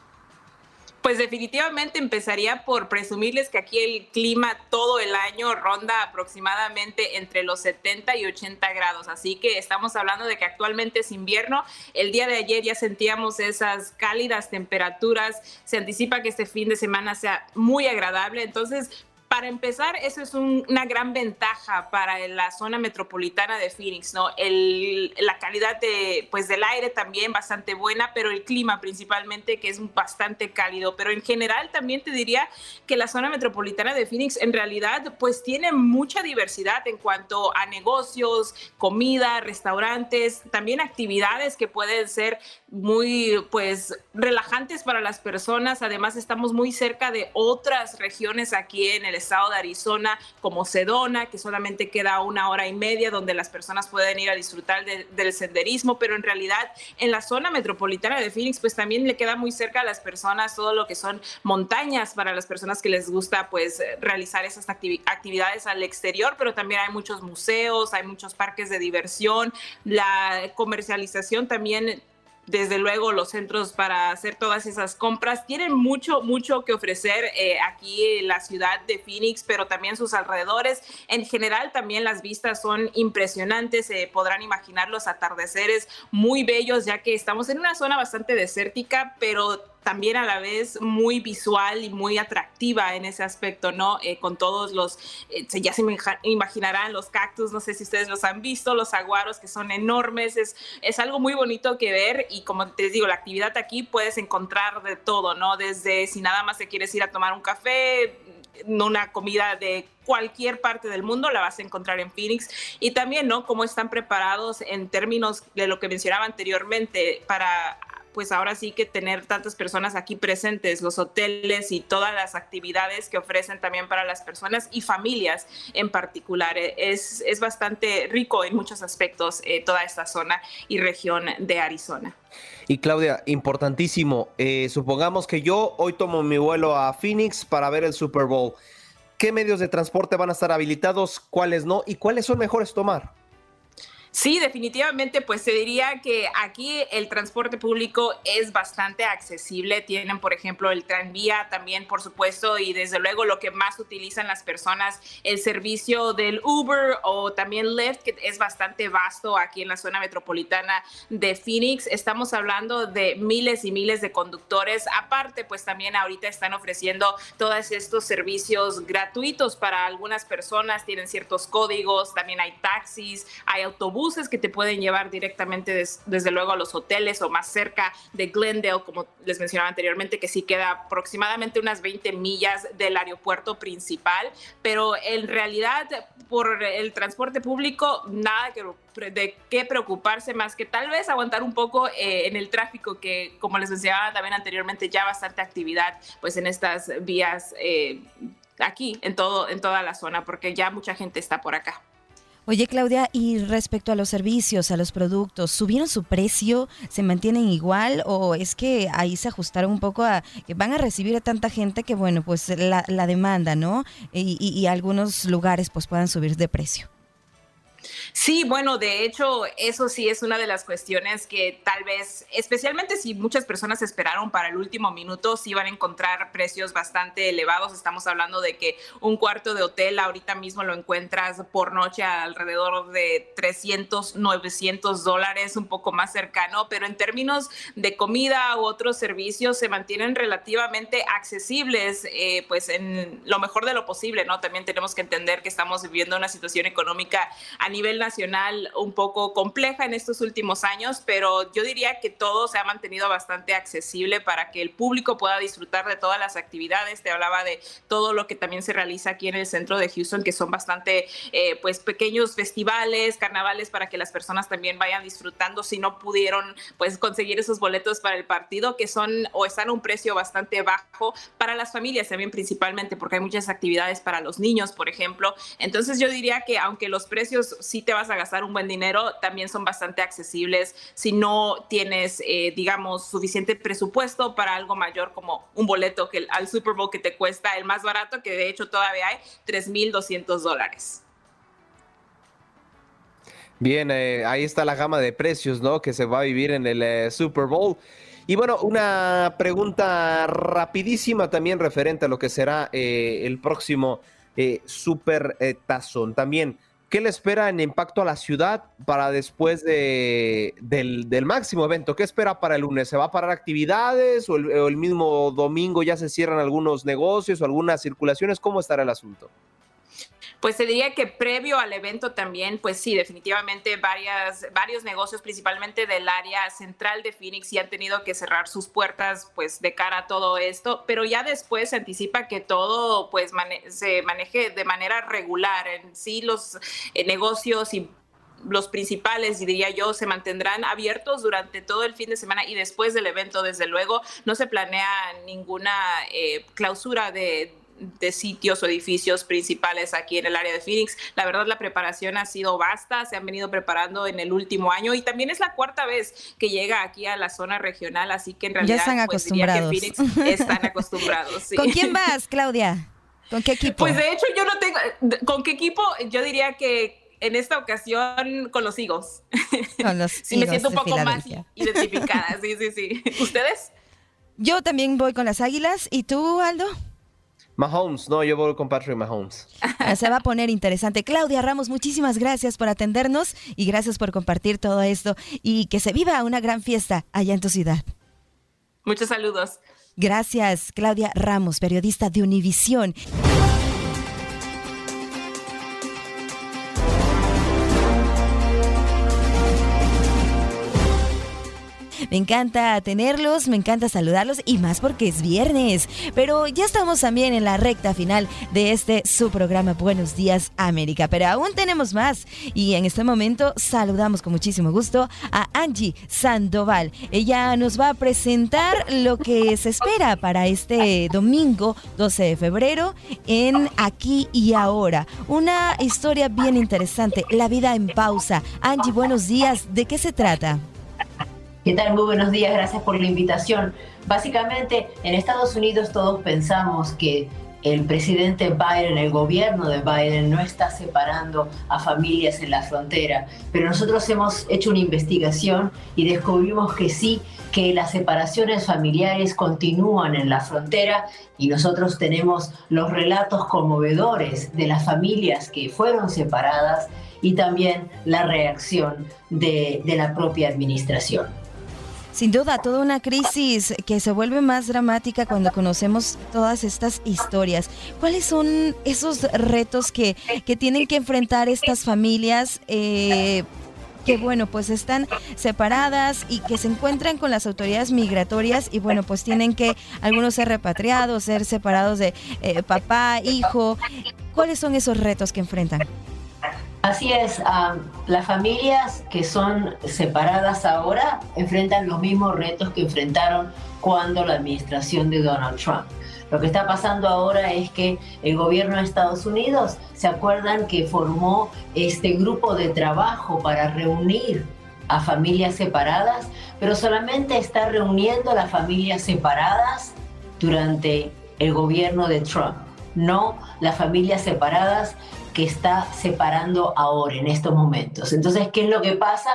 Pues definitivamente empezaría por presumirles que aquí el clima todo el año ronda aproximadamente entre los 70 y 80 grados, así que estamos hablando de que actualmente es invierno. El día de ayer ya sentíamos esas cálidas temperaturas, se anticipa que este fin de semana sea muy agradable, entonces para empezar, eso es una gran ventaja para la zona metropolitana de Phoenix, ¿no? la calidad de, pues, del aire también bastante buena, pero el clima principalmente que es bastante cálido. Pero en general también te diría que la zona metropolitana de Phoenix en realidad pues tiene mucha diversidad en cuanto a negocios, comida, restaurantes, también actividades que pueden ser muy pues relajantes para las personas. Además estamos muy cerca de otras regiones aquí en el estado de Arizona, como Sedona, que solamente queda una hora y media donde las personas pueden ir a disfrutar del senderismo, pero en realidad en la zona metropolitana de Phoenix, pues también le queda muy cerca a las personas todo lo que son montañas para las personas que les gusta pues realizar esas actividades al exterior, pero también hay muchos museos, hay muchos parques de diversión, la comercialización también desde luego los centros para hacer todas esas compras tienen mucho, mucho que ofrecer eh, aquí la ciudad de Phoenix, pero también sus alrededores. En general también las vistas son impresionantes, se podrán imaginar los atardeceres muy bellos, ya que estamos en una zona bastante desértica, pero también a la vez muy visual y muy atractiva en ese aspecto, ¿no? Eh, con todos los, eh, ya se imaginarán los cactus, no sé si ustedes los han visto, los aguaros que son enormes, es, es algo muy bonito que ver y como te digo, la actividad aquí puedes encontrar de todo, ¿no? Desde si nada más te quieres ir a tomar un café, una comida de cualquier parte del mundo la vas a encontrar en Phoenix y también, ¿no? Cómo están preparados en términos de lo que mencionaba anteriormente para pues ahora sí que tener tantas personas aquí presentes, los hoteles y todas las actividades que ofrecen también para las personas y familias en particular. Eh, es, es bastante rico en muchos aspectos eh, toda esta zona y región de Arizona. Y Claudia, importantísimo, eh, supongamos que yo hoy tomo mi vuelo a Phoenix para ver el Super Bowl. ¿Qué medios de transporte van a estar habilitados? ¿Cuáles no? ¿Y cuáles son mejores tomar? Sí, definitivamente, pues se diría que aquí el transporte público es bastante accesible. Tienen, por ejemplo, el tranvía también, por supuesto, y desde luego lo que más utilizan las personas, el servicio del Uber o también Lyft, que es bastante vasto aquí en la zona metropolitana de Phoenix. Estamos hablando de miles y miles de conductores. Aparte, pues también ahorita están ofreciendo todos estos servicios gratuitos para algunas personas. Tienen ciertos códigos, también hay taxis, hay autobuses buses que te pueden llevar directamente desde luego a los hoteles o más cerca de Glendale, como les mencionaba anteriormente, que sí queda aproximadamente unas 20 millas del aeropuerto principal, pero en realidad por el transporte público nada que, de qué preocuparse más que tal vez aguantar un poco eh, en el tráfico que como les mencionaba también anteriormente ya bastante actividad pues en estas vías eh, aquí en todo en toda la zona porque ya mucha gente está por acá. Oye, Claudia, y respecto a los servicios, a los productos, ¿subieron su precio? ¿Se mantienen igual? ¿O es que ahí se ajustaron un poco a que van a recibir a tanta gente que, bueno, pues la, demanda, ¿no? Y, y algunos lugares pues puedan subir de precio. Sí, bueno, de hecho, eso sí es una de las cuestiones que tal vez, especialmente si muchas personas esperaron para el último minuto, sí van a encontrar precios bastante elevados. Estamos hablando de que un cuarto de hotel ahorita mismo lo encuentras por noche alrededor de 300, 900 dólares, un poco más cercano, pero en términos de comida u otros servicios se mantienen relativamente accesibles, eh, pues en lo mejor de lo posible, ¿no? También tenemos que entender que estamos viviendo una situación económica a nivel nacional un poco compleja en estos últimos años, pero yo diría que todo se ha mantenido bastante accesible para que el público pueda disfrutar de todas las actividades. Te hablaba de todo lo que también se realiza aquí en el centro de Houston, que son bastante eh, pues pequeños festivales, carnavales para que las personas también vayan disfrutando si no pudieron pues conseguir esos boletos para el partido que son o están a un precio bastante bajo para las familias también principalmente porque hay muchas actividades para los niños, por ejemplo. Entonces yo diría que aunque los precios sí te vas a gastar un buen dinero, también son bastante accesibles si no tienes, eh, digamos, suficiente presupuesto para algo mayor como un boleto que al Super Bowl que te cuesta el más barato, que de hecho todavía hay 3.200 dólares. Bien, eh, ahí está la gama de precios, ¿no? Que se va a vivir en el eh, Super Bowl. Y bueno, una pregunta rapidísima también referente a lo que será el próximo Super Tazón. También, ¿Qué le espera en impacto a la ciudad para después de, del, máximo evento? ¿Qué espera para el lunes? ¿Se va a parar actividades o el, mismo domingo ya se cierran algunos negocios o algunas circulaciones? ¿Cómo estará el asunto? Pues se diría que previo al evento también, pues sí, definitivamente varias, varios negocios, principalmente del área central de Phoenix, sí han tenido que cerrar sus puertas pues de cara a todo esto, pero ya después se anticipa que todo pues se maneje de manera regular. En sí los eh, negocios y los principales, diría yo, se mantendrán abiertos durante todo el fin de semana y después del evento, desde luego, no se planea ninguna eh, clausura de, de sitios o edificios principales aquí en el área de Phoenix. La verdad, la preparación ha sido vasta, se han venido preparando en el último año y también es la cuarta vez que llega aquí a la zona regional, así que en realidad ya están pues, acostumbrados. Phoenix están (laughs) acostumbrados. ¿Con quién vas, Claudia? ¿Con qué equipo? Pues de hecho yo no tengo, ¿con qué equipo? Yo diría que en esta ocasión con los higos. Con los (laughs) sí, me siento un poco más identificada, sí, sí, sí. (laughs) ¿Ustedes? Yo también voy con las águilas. ¿Y tú, Aldo? Mahomes, no, yo voy con Patrick Mahomes. Ah, (laughs) se va a poner interesante. Claudia Ramos, muchísimas gracias por atendernos y gracias por compartir todo esto y que se viva una gran fiesta allá en tu ciudad. Muchos saludos. Gracias, Claudia Ramos, periodista de Univisión. Me encanta tenerlos, me encanta saludarlos y más porque es viernes. Pero ya estamos también en la recta final de este su programa Buenos Días América. Pero aún tenemos más y en este momento saludamos con muchísimo gusto a Angie Sandoval. Ella nos va a presentar lo que se espera para este domingo 12 de febrero en Aquí y Ahora. Una historia bien interesante, La vida en pausa. Angie, buenos días. ¿De qué se trata? ¿Qué tal? Muy buenos días, gracias por la invitación. Básicamente, en Estados Unidos todos pensamos que el presidente Biden, el gobierno de Biden, no está separando a familias en la frontera, pero nosotros hemos hecho una investigación y descubrimos que sí, que las separaciones familiares continúan en la frontera y nosotros tenemos los relatos conmovedores de las familias que fueron separadas y también la reacción de, de la propia administración. Sin duda, toda una crisis que se vuelve más dramática cuando conocemos todas estas historias. ¿Cuáles son esos retos que, que tienen que enfrentar estas familias? Eh, que bueno, pues están separadas y que se encuentran con las autoridades migratorias y bueno, pues tienen que algunos ser repatriados, ser separados de eh, papá, hijo. ¿Cuáles son esos retos que enfrentan? Así es, las familias que son separadas ahora enfrentan los mismos retos que enfrentaron cuando la administración de Donald Trump. Lo que está pasando ahora es que el gobierno de Estados Unidos, ¿se acuerdan que formó este grupo de trabajo para reunir a familias separadas? Pero solamente está reuniendo a las familias separadas durante el gobierno de Trump, no las familias separadas que está separando ahora, en estos momentos. Entonces, ¿qué es lo que pasa?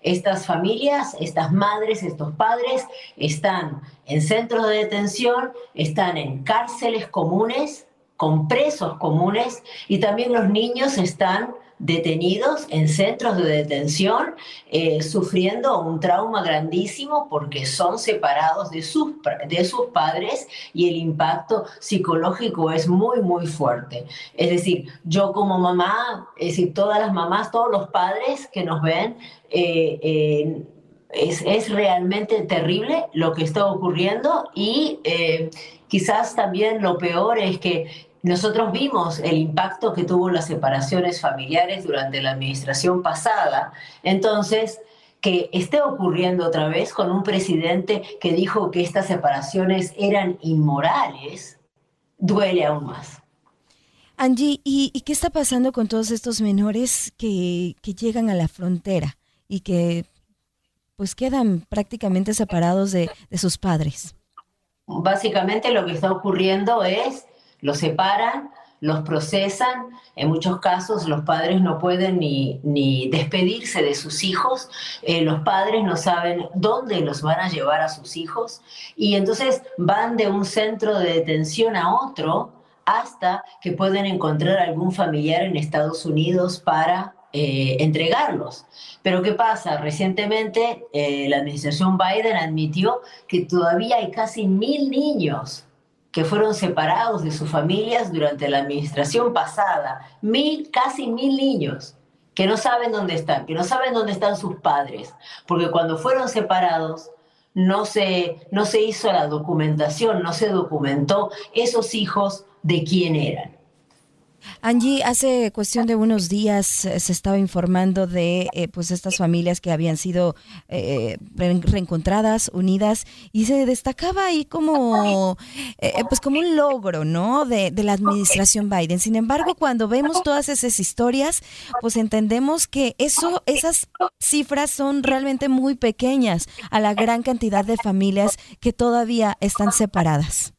Estas familias, estas madres, estos padres están en centros de detención, están en cárceles comunes, con presos comunes y también los niños están detenidos en centros de detención, eh, sufriendo un trauma grandísimo porque son separados de sus, de sus padres y el impacto psicológico es muy, muy fuerte. Es decir, yo como mamá, es decir, todas las mamás, todos los padres que nos ven, eh, es, es, realmente terrible lo que está ocurriendo y eh, quizás también lo peor es que nosotros vimos el impacto que tuvo las separaciones familiares durante la administración pasada. Entonces, que esté ocurriendo otra vez con un presidente que dijo que estas separaciones eran inmorales, duele aún más. Angie, ¿y, qué está pasando con todos estos menores que, que llegan a la frontera y que pues quedan prácticamente separados de, de sus padres? Básicamente lo que está ocurriendo es los separan, los procesan. En muchos casos los padres no pueden ni, ni despedirse de sus hijos, eh, los padres no saben dónde los van a llevar a sus hijos y entonces van de un centro de detención a otro hasta que pueden encontrar algún familiar en Estados Unidos para eh, entregarlos. Pero ¿qué pasa? Recientemente eh, la administración Biden admitió que todavía hay casi mil niños que fueron separados de sus familias durante la administración pasada, mil, casi mil niños que no saben dónde están, que no saben dónde están sus padres, porque cuando fueron separados no se, no se hizo la documentación, no se documentó esos hijos de quién eran. Angie, hace cuestión de unos días eh, se estaba informando de eh, pues estas familias que habían sido eh, reencontradas, unidas, y se destacaba ahí como pues como un logro, ¿no? De, de, la administración Biden. Sin embargo, cuando vemos todas esas historias, pues entendemos que eso, esas cifras son realmente muy pequeñas a la gran cantidad de familias que todavía están separadas.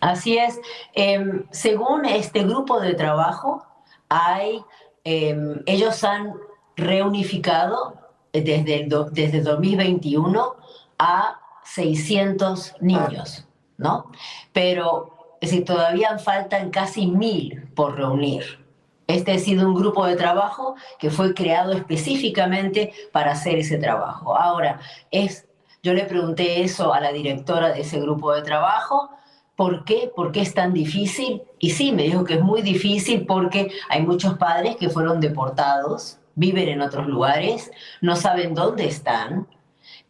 Así es. Em, según este grupo de trabajo, hay, em, ellos han reunificado desde, desde 2021 a 600 niños, ¿no? Pero si todavía faltan casi mil por reunir. Este ha sido un grupo de trabajo que fue creado específicamente para hacer ese trabajo. Ahora, es, yo le pregunté eso a la directora de ese grupo de trabajo ¿Por qué? ¿Por qué es tan difícil? Y sí, me dijo que es muy difícil porque hay muchos padres que fueron deportados, viven en otros lugares, no saben dónde están.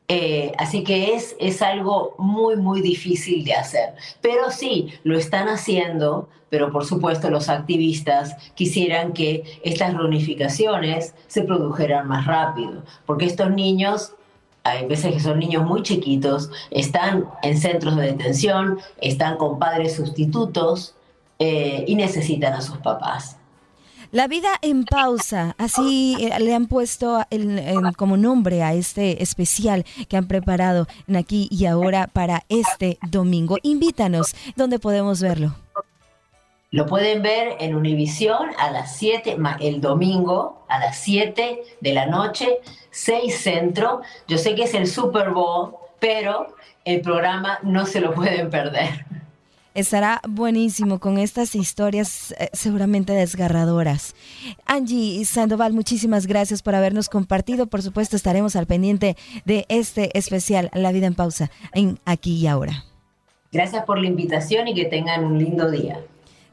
Eh, así que es, es algo muy, muy difícil de hacer. Pero sí, lo están haciendo, pero por supuesto los activistas quisieran que estas reunificaciones se produjeran más rápido, porque estos niños hay veces que son niños muy chiquitos, están en centros de detención, están con padres sustitutos eh, y necesitan a sus papás. La vida en pausa, así eh, le han puesto como nombre a este especial que han preparado aquí y ahora para este domingo. Invítanos, ¿dónde podemos verlo? Lo pueden ver en Univisión a las 7, el domingo a las 7 de la noche, 6 centro. Yo sé que es el Super Bowl, pero el programa no se lo (laughs) pueden perder. Estará buenísimo con estas historias eh, seguramente desgarradoras. Angie Sandoval, muchísimas gracias por habernos compartido. Por supuesto, estaremos al pendiente de este especial La vida en pausa en aquí y ahora. Gracias por la invitación y que tengan un lindo día.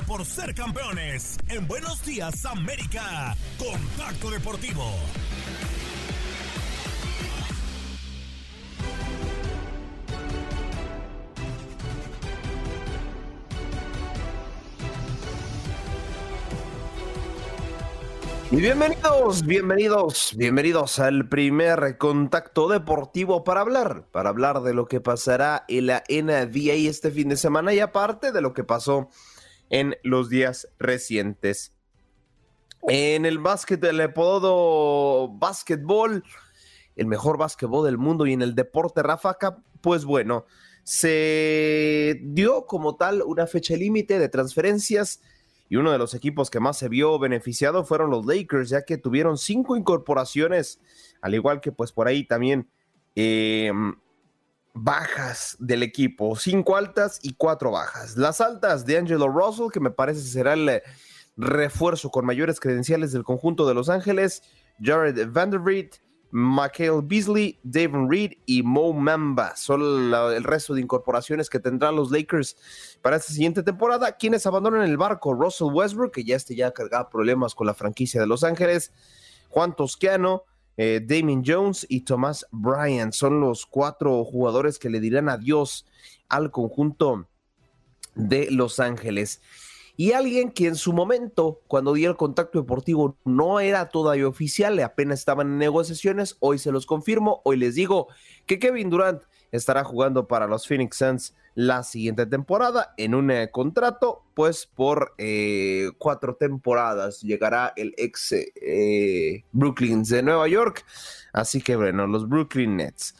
Por ser campeones. En Buenos Días, América. Contacto Deportivo. Y bienvenidos, bienvenidos, bienvenidos al primer contacto deportivo para hablar, para hablar de lo que pasará en la NBA este fin de semana y aparte de lo que pasó en los días recientes. En el básquet, el apodo básquetbol, el mejor básquetbol del mundo y en el deporte Rafaca, pues bueno, se dio como tal una fecha límite de transferencias y uno de los equipos que más se vio beneficiado fueron los Lakers, ya que tuvieron cinco incorporaciones, al igual que pues por ahí también eh, bajas del equipo, cinco altas y cuatro bajas. Las altas de Angelo Russell, que me parece será el eh, refuerzo con mayores credenciales del conjunto de Los Ángeles, Jared Vanderbilt, Michael Beasley, David Reed y Mo Mamba. Son el resto de incorporaciones que tendrán los Lakers para esta siguiente temporada. Quienes abandonan el barco, Russell Westbrook, que ya este ya cargaba problemas con la franquicia de Los Ángeles, Juan Toscano, eh, Damien Jones y Thomas Bryant. Son los cuatro jugadores que le dirán adiós al conjunto de Los Ángeles. Y alguien que en su momento, cuando dio el contacto deportivo, no era todavía oficial, apenas estaban en negociaciones, hoy se los confirmo, hoy les digo que Kevin Durant estará jugando para los Phoenix Suns la siguiente temporada en un eh, contrato, pues por eh, cuatro temporadas llegará el ex eh, Brooklyn de Nueva York. Así que bueno, los Brooklyn Nets.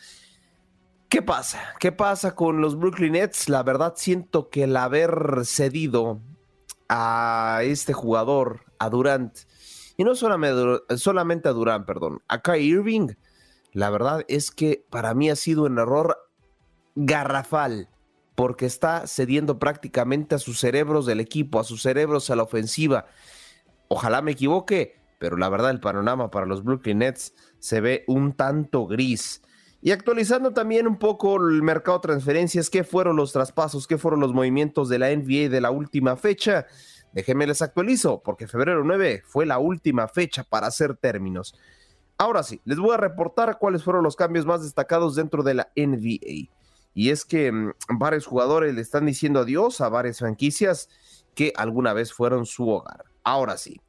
¿Qué pasa? ¿Qué pasa con los Brooklyn Nets? La verdad siento que el haber cedido a este jugador, a Durant, y no solamente, solamente a Durant, perdón, a Kai Irving, la verdad es que para mí ha sido un error garrafal porque está cediendo prácticamente a sus cerebros del equipo, a sus cerebros a la ofensiva. Ojalá me equivoque, pero la verdad el panorama para los Brooklyn Nets se ve un tanto gris. Y actualizando también un poco el mercado de transferencias, qué fueron los traspasos, qué fueron los movimientos de la NBA de la última fecha. Déjenme les actualizo, porque febrero 9 fue la última fecha para hacer términos. Ahora sí, les voy a reportar cuáles fueron los cambios más destacados dentro de la NBA. Y es que mm, varios jugadores le están diciendo adiós a varias franquicias que alguna vez fueron su hogar. Ahora sí.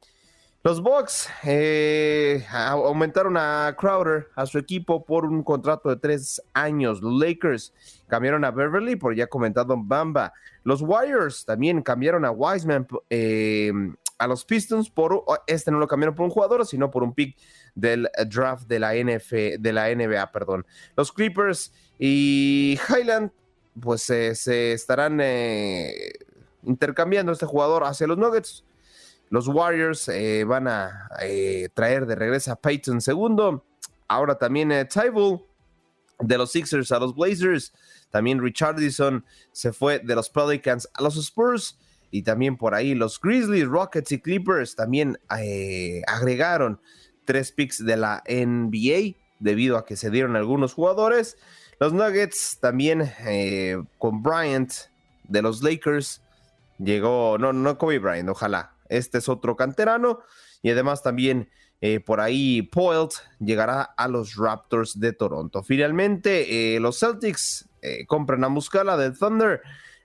Los Bucks eh, aumentaron a Crowder, a su equipo, por un contrato de tres años. Los Lakers cambiaron a Beverly, por ya comentado Bamba. Los Warriors también cambiaron a Wiseman eh, a los Pistons por este no lo cambiaron por un jugador, sino por un pick del draft de la NF, de la NBA, perdón. Los Clippers y Highland, pues se estarán eh, intercambiando este jugador hacia los Nuggets. Los Warriors eh, van a eh, traer de regreso a Peyton segundo. Ahora también eh, de los Sixers a los Blazers. También Richardson se fue de los Pelicans a los Spurs. Y también por ahí los Grizzlies, Rockets y Clippers también eh, agregaron tres picks de la NBA debido a que se dieron algunos jugadores. Los Nuggets también eh, con Bryant de los Lakers. Llegó, no, no Kobe Bryant, ojalá. Este es otro canterano. Y además también eh, por ahí Poelt llegará a los Raptors de Toronto. Finalmente, los Celtics compran a Muscala del Thunder,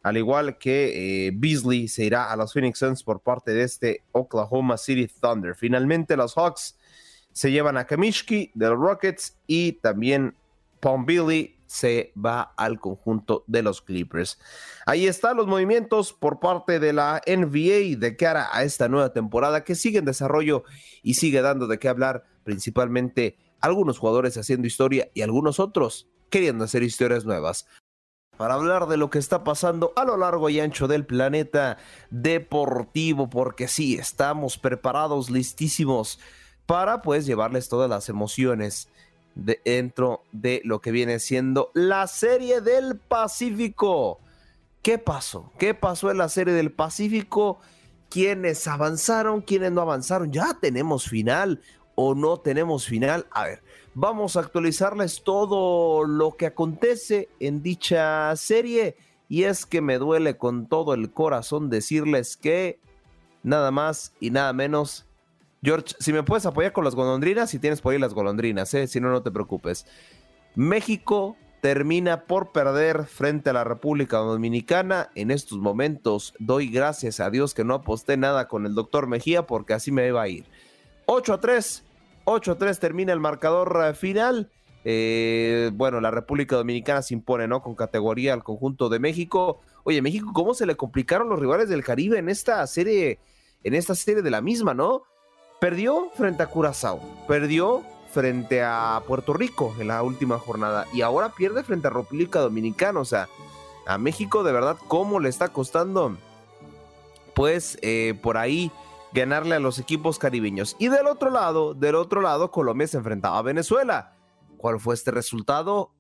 al igual que Beasley se irá a los Phoenix Suns por parte de este Oklahoma City Thunder. Finalmente, los Hawks se llevan a Kamishki de los Rockets y también Billy se va al conjunto de los Clippers. Ahí están los movimientos por parte de la NBA de cara a esta nueva temporada que sigue en desarrollo y sigue dando de qué hablar, principalmente algunos jugadores haciendo historia y algunos otros queriendo hacer historias nuevas. Para hablar de lo que está pasando a lo largo y ancho del planeta deportivo, porque sí, estamos preparados, listísimos para pues llevarles todas las emociones dentro de lo que viene siendo la serie del Pacífico. ¿Qué pasó? ¿Qué pasó en la serie del Pacífico? ¿Quiénes avanzaron? ¿Quiénes no avanzaron? ¿Ya tenemos final o no tenemos final? A ver, vamos a actualizarles todo lo que acontece en dicha serie. Y es que me duele con todo el corazón decirles que nada más y nada menos George, si me puedes apoyar con las golondrinas, si tienes por ahí las golondrinas, ¿eh? si no, no te preocupes. México termina por perder frente a la República Dominicana. En estos momentos doy gracias a Dios que no aposté nada con el doctor Mejía porque así me iba a ir. 8 a 3, 8 a 3 termina el marcador eh, final. Eh, bueno, la República Dominicana se impone, ¿no? Con categoría al conjunto de México. Oye, México, ¿cómo se le complicaron los rivales del Caribe en esta serie, en esta serie de la misma, ¿no? Perdió frente a Curazao, perdió frente a Puerto Rico en la última jornada y ahora pierde frente a República Dominicana. O sea, a México de verdad, ¿cómo le está costando? Pues eh, por ahí ganarle a los equipos caribeños. Y del otro lado, del otro lado, Colombia se enfrentaba a Venezuela. ¿Cuál fue este resultado?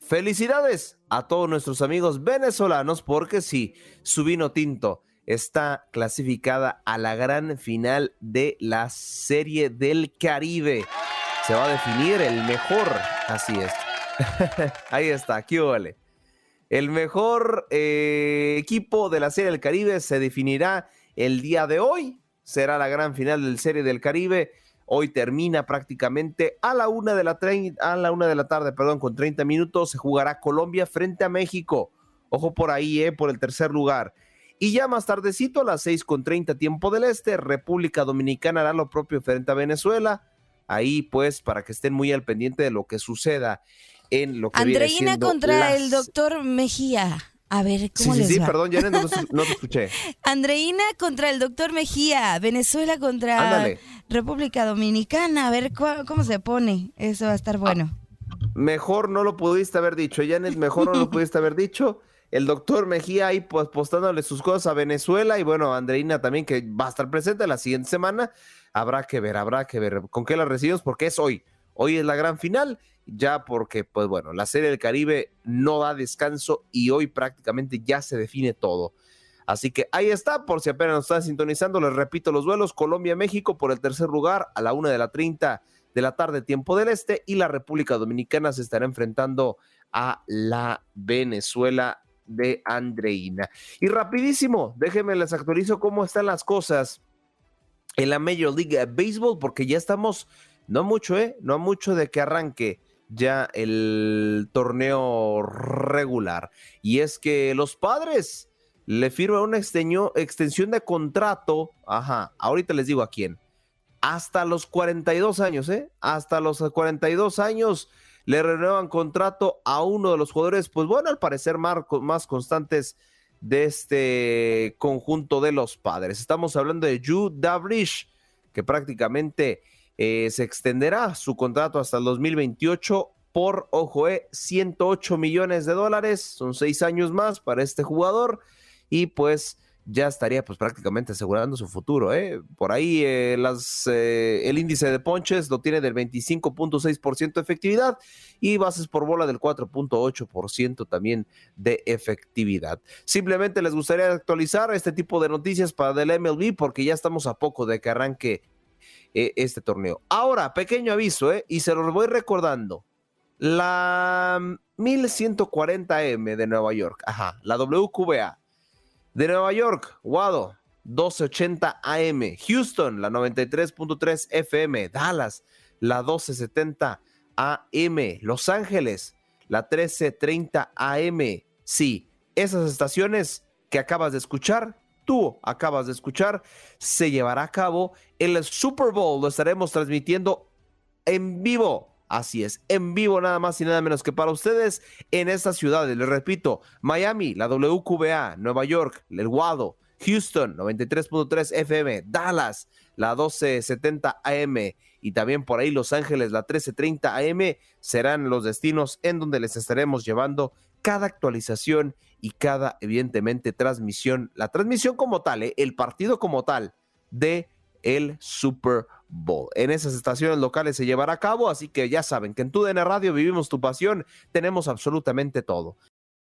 Felicidades a todos nuestros amigos venezolanos porque sí, su vino tinto está clasificada a la gran final de la Serie del Caribe. Se va a definir el mejor, así es. (laughs) Ahí está, aquí vale. El mejor eh, equipo de la Serie del Caribe se definirá el día de hoy. Será la gran final del Serie del Caribe. Hoy termina prácticamente a la una de la, a la una de la tarde, perdón, con 30 minutos. Se jugará Colombia frente a México. Ojo por ahí, eh, por el tercer lugar. Y ya más tardecito, a las 6 con 30 tiempo del este, República Dominicana hará lo propio frente a Venezuela. Ahí, pues, para que estén muy al pendiente de lo que suceda en lo que Andreina viene siendo contra el doctor Mejía. A ver, ¿cómo Sí, sí, les sí, va? perdón, ya no, no te (laughs) escuché. Andreina contra el doctor Mejía. Venezuela contra Ándale. República Dominicana. A ver cómo se pone. Eso va a estar bueno. Mejor no lo pudiste haber dicho, Janet, mejor no lo (laughs) pudiste haber dicho. El doctor Mejía ahí pues postándole sus cosas a Venezuela y bueno, Andreina también que va a estar presente la siguiente semana. Habrá que ver, habrá que ver con qué la recibimos porque es hoy. Hoy es la gran final, ya porque pues bueno, la Serie del Caribe no da descanso y hoy prácticamente ya se define todo. Así que ahí está, por si apenas nos están sintonizando, les repito los duelos, Colombia-México por el tercer lugar a la una de la 30 de la tarde, tiempo del este, y la República Dominicana se estará enfrentando a la Venezuela de Andreina. Y rapidísimo, déjenme les actualizo cómo están las cosas en la Major League Baseball, porque ya estamos, no mucho, ¿eh? No mucho de que arranque ya el torneo regular. Y es que los padres le firman una extensión de contrato, ajá, ahorita les digo a quién, hasta los 42 años, ¿eh? Hasta los 42 años le renuevan contrato a uno de los jugadores, pues bueno, al parecer más constantes de este conjunto de los padres. Estamos hablando de Yu Davrish, que prácticamente eh, se extenderá su contrato hasta el 2028 por, ojo, eh, 108 millones de dólares. Son seis años más para este jugador. Y pues ya estaría pues prácticamente asegurando su futuro. ¿eh? Por ahí eh, eh, el índice de ponches lo tiene del 25.6% de efectividad y bases por bola del 4.8% también de efectividad. Simplemente les gustaría actualizar este tipo de noticias para del MLB porque ya estamos a poco de que arranque eh, este torneo. Ahora, pequeño aviso, ¿eh? y se los voy recordando. La 1140M de Nueva York, ajá, la WQBA de Nueva York, Wado, 1280 AM. Houston, la 93.3 FM. Dallas, la 1270 AM. Los Ángeles, la 1330 AM. Sí, esas estaciones que acabas de escuchar, tú acabas de escuchar, se llevará a cabo el Super Bowl. Lo estaremos transmitiendo en vivo Así es, en vivo nada más y nada menos que para ustedes en estas ciudades. Les repito, Miami, la WQBA, Nueva York, el Guado, Houston, 93.3 FM, Dallas, la 1270 AM y también por ahí Los Ángeles, la 1330 AM, serán los destinos en donde les estaremos llevando cada actualización y cada, evidentemente, transmisión, la transmisión como tal, ¿eh? el partido como tal de el Super Bowl. En esas estaciones locales se llevará a cabo, así que ya saben que en TUDN Radio vivimos tu pasión, tenemos absolutamente todo.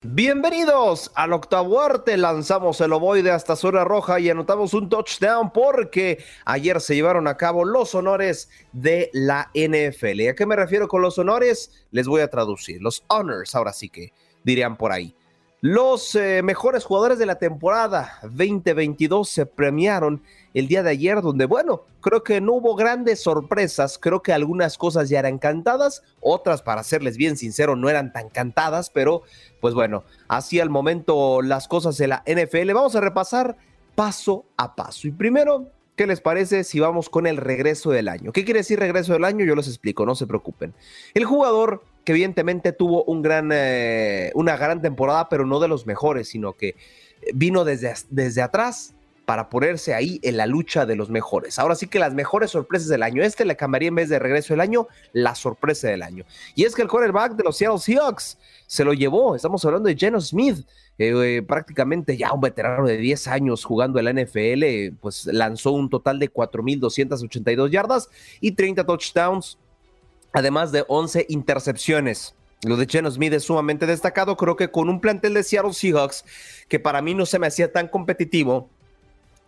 Bienvenidos al octavo arte. Lanzamos el ovoide hasta zona roja y anotamos un touchdown porque ayer se llevaron a cabo los honores de la NFL. ¿Y a qué me refiero con los honores? Les voy a traducir. Los honors, ahora sí que dirían por ahí. Los eh, mejores jugadores de la temporada 2022 se premiaron el día de ayer, donde, bueno, creo que no hubo grandes sorpresas, creo que algunas cosas ya eran cantadas, otras, para serles bien sincero, no eran tan cantadas, pero pues bueno, así al momento las cosas de la NFL. Vamos a repasar paso a paso. Y primero, ¿Qué les parece si vamos con el regreso del año? ¿Qué quiere decir regreso del año? Yo les explico, no se preocupen. El jugador que evidentemente tuvo un gran, eh, una gran temporada, pero no de los mejores, sino que vino desde, desde atrás, para ponerse ahí en la lucha de los mejores. Ahora sí que las mejores sorpresas del año. Este le cambiaría en vez de regreso del año, la sorpresa del año. Y es que el quarterback de los Seattle Seahawks se lo llevó. Estamos hablando de Geno Smith, eh, eh, prácticamente ya un veterano de 10 años jugando en la NFL, pues lanzó un total de 4.282 yardas y 30 touchdowns, además de 11 intercepciones. Lo de Geno Smith es sumamente destacado, creo que con un plantel de Seattle Seahawks que para mí no se me hacía tan competitivo,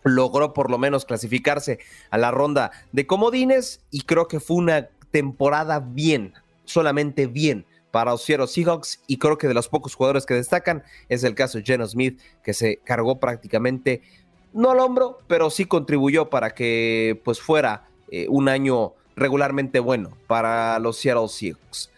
logró por lo menos clasificarse a la ronda de comodines y creo que fue una temporada bien, solamente bien para los Seattle Seahawks y creo que de los pocos jugadores que destacan es el caso de Geno Smith que se cargó prácticamente no al hombro, pero sí contribuyó para que pues fuera eh, un año regularmente bueno para los Seattle Seahawks.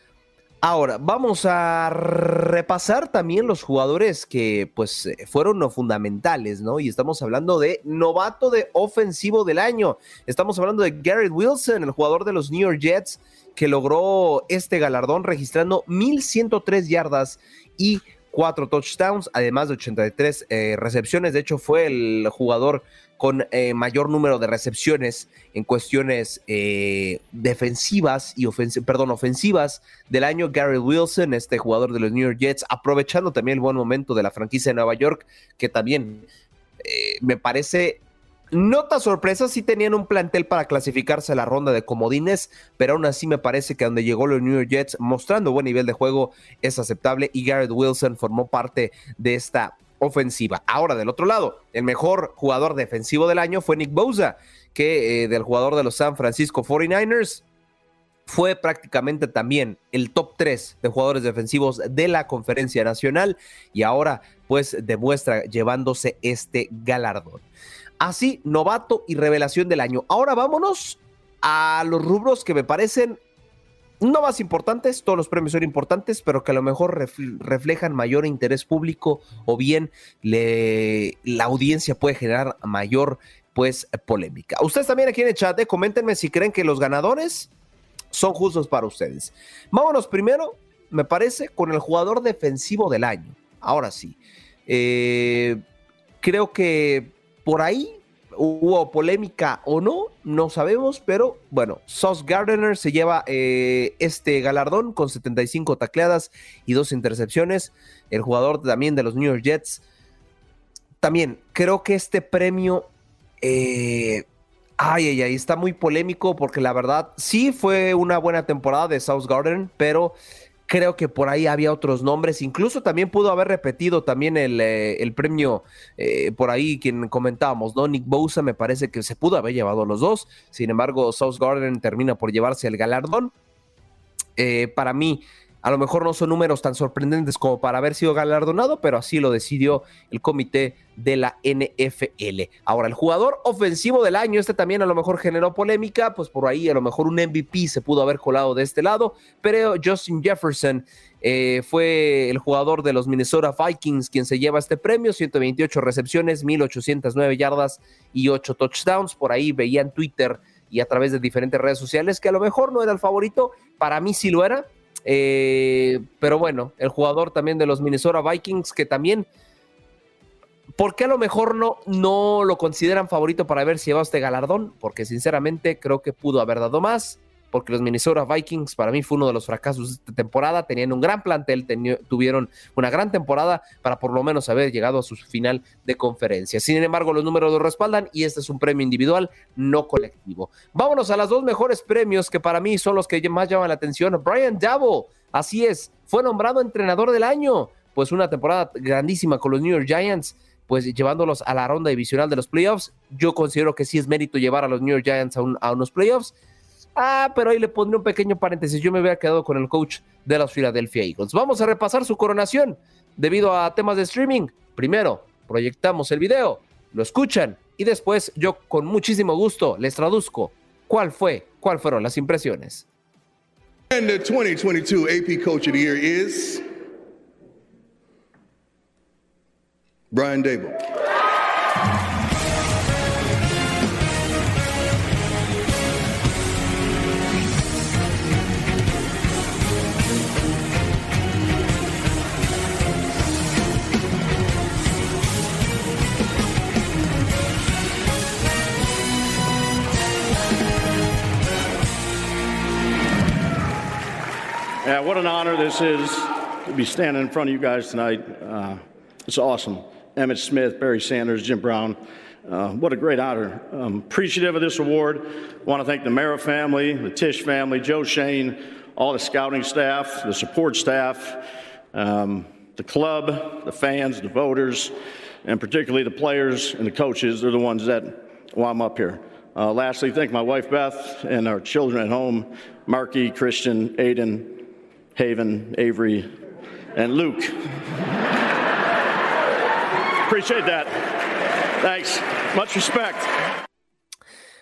Ahora, vamos a repasar también los jugadores que pues eh, fueron fundamentales, ¿no? Y estamos hablando de novato de ofensivo del año. Estamos hablando de Garrett Wilson, el jugador de los New York Jets, que logró este galardón registrando 1.103 yardas y cuatro touchdowns, además de 83 eh, recepciones. De hecho, fue el jugador con eh, mayor número de recepciones en cuestiones eh, defensivas y perdón, ofensivas del año. Gary Wilson, este jugador de los New York Jets, aprovechando también el buen momento de la franquicia de Nueva York, que también me parece Nota sorpresa, sí tenían un plantel para clasificarse a la ronda de comodines, pero aún así me parece que donde llegó los New York Jets mostrando buen nivel de juego es aceptable y Garrett Wilson formó parte de esta ofensiva. Ahora, del otro lado, el mejor jugador defensivo del año fue Nick Bosa, que eh, del jugador de los San Francisco 49ers fue prácticamente también el top 3 de jugadores defensivos de la conferencia nacional y ahora pues demuestra llevándose este galardón. Así, novato y revelación del año. Ahora vámonos a los rubros que me parecen no más importantes, todos los premios son importantes, pero que a lo mejor reflejan mayor interés público o bien la audiencia puede generar mayor pues polémica. Ustedes también aquí en el chat, eh, coméntenme si creen que los ganadores son justos para ustedes. Vámonos primero, me parece, con el jugador defensivo del año. Ahora sí. Eh, creo que por ahí hubo polémica o no, no sabemos, pero bueno, Sauce Gardner se lleva eh, este galardón con 75 tacleadas y dos intercepciones. El jugador también de los New York Jets también creo que este premio, eh, ay, ay, ay, está muy polémico porque la verdad sí fue una buena temporada de South Garden, pero creo que por ahí había otros nombres, incluso también pudo haber repetido también el, eh, el premio eh, por ahí quien comentábamos, ¿no? Nick Bosa me parece que se pudo haber llevado los dos, sin embargo South Garden termina por llevarse el galardón. Eh, para mí, a lo mejor no son números tan sorprendentes como para haber sido galardonado, pero así lo decidió el comité de la NFL. Ahora, el jugador ofensivo del año, este también a lo mejor generó polémica, pues por ahí a lo mejor un MVP se pudo haber colado de este lado, pero Justin Jefferson eh, fue el jugador de los Minnesota Vikings quien se lleva este premio, 128 recepciones, 1809 yardas y 8 touchdowns. Por ahí veía en Twitter y a través de diferentes redes sociales que a lo mejor no era el favorito, para mí sí lo era, eh, pero bueno, el jugador también de los Minnesota Vikings, que también, ¿por qué a lo mejor no, no lo consideran favorito para haber llevado este galardón? Porque sinceramente creo que pudo haber dado más, porque los Minnesota Vikings para mí fue uno de los fracasos de esta temporada, tenían un gran plantel, tuvieron una gran temporada para por lo menos haber llegado a su final de conferencia. Sin embargo, los números lo respaldan y este es un premio individual, no colectivo. Vámonos a los dos mejores premios que para mí son los que más llaman la atención. Brian Dabo, así es, fue nombrado entrenador del año, pues una temporada grandísima con los New York Giants pues llevándolos a la ronda divisional de los playoffs. Yo considero que sí es mérito llevar a los New York Giants a unos playoffs. Ah, pero ahí le pondré un pequeño paréntesis. Yo me había quedado con el coach de los Philadelphia Eagles. Vamos a repasar su coronación debido a temas de streaming. Primero, proyectamos el video, lo escuchan y después yo con muchísimo gusto les traduzco cuál fue, cuáles fueron las impresiones. The 2022 AP Coach of the Year is Brian Dable. Yeah, what an honor this is to be standing in front of you guys tonight. Uh, it's awesome. Emmett Smith, Barry Sanders, Jim Brown. Uh, what a great honor. Um, appreciative of this award. I Want to thank the Mara family, the Tish family, Joe Shane, all the scouting staff, the support staff, um, the club, the fans, the voters, and particularly the players and the coaches. They're the ones that, while I'm up here. Uh, lastly, thank my wife Beth and our children at home, Marky, Christian, Aiden, Haven, Avery, and Luke. Appreciate that. Thanks. Much respect.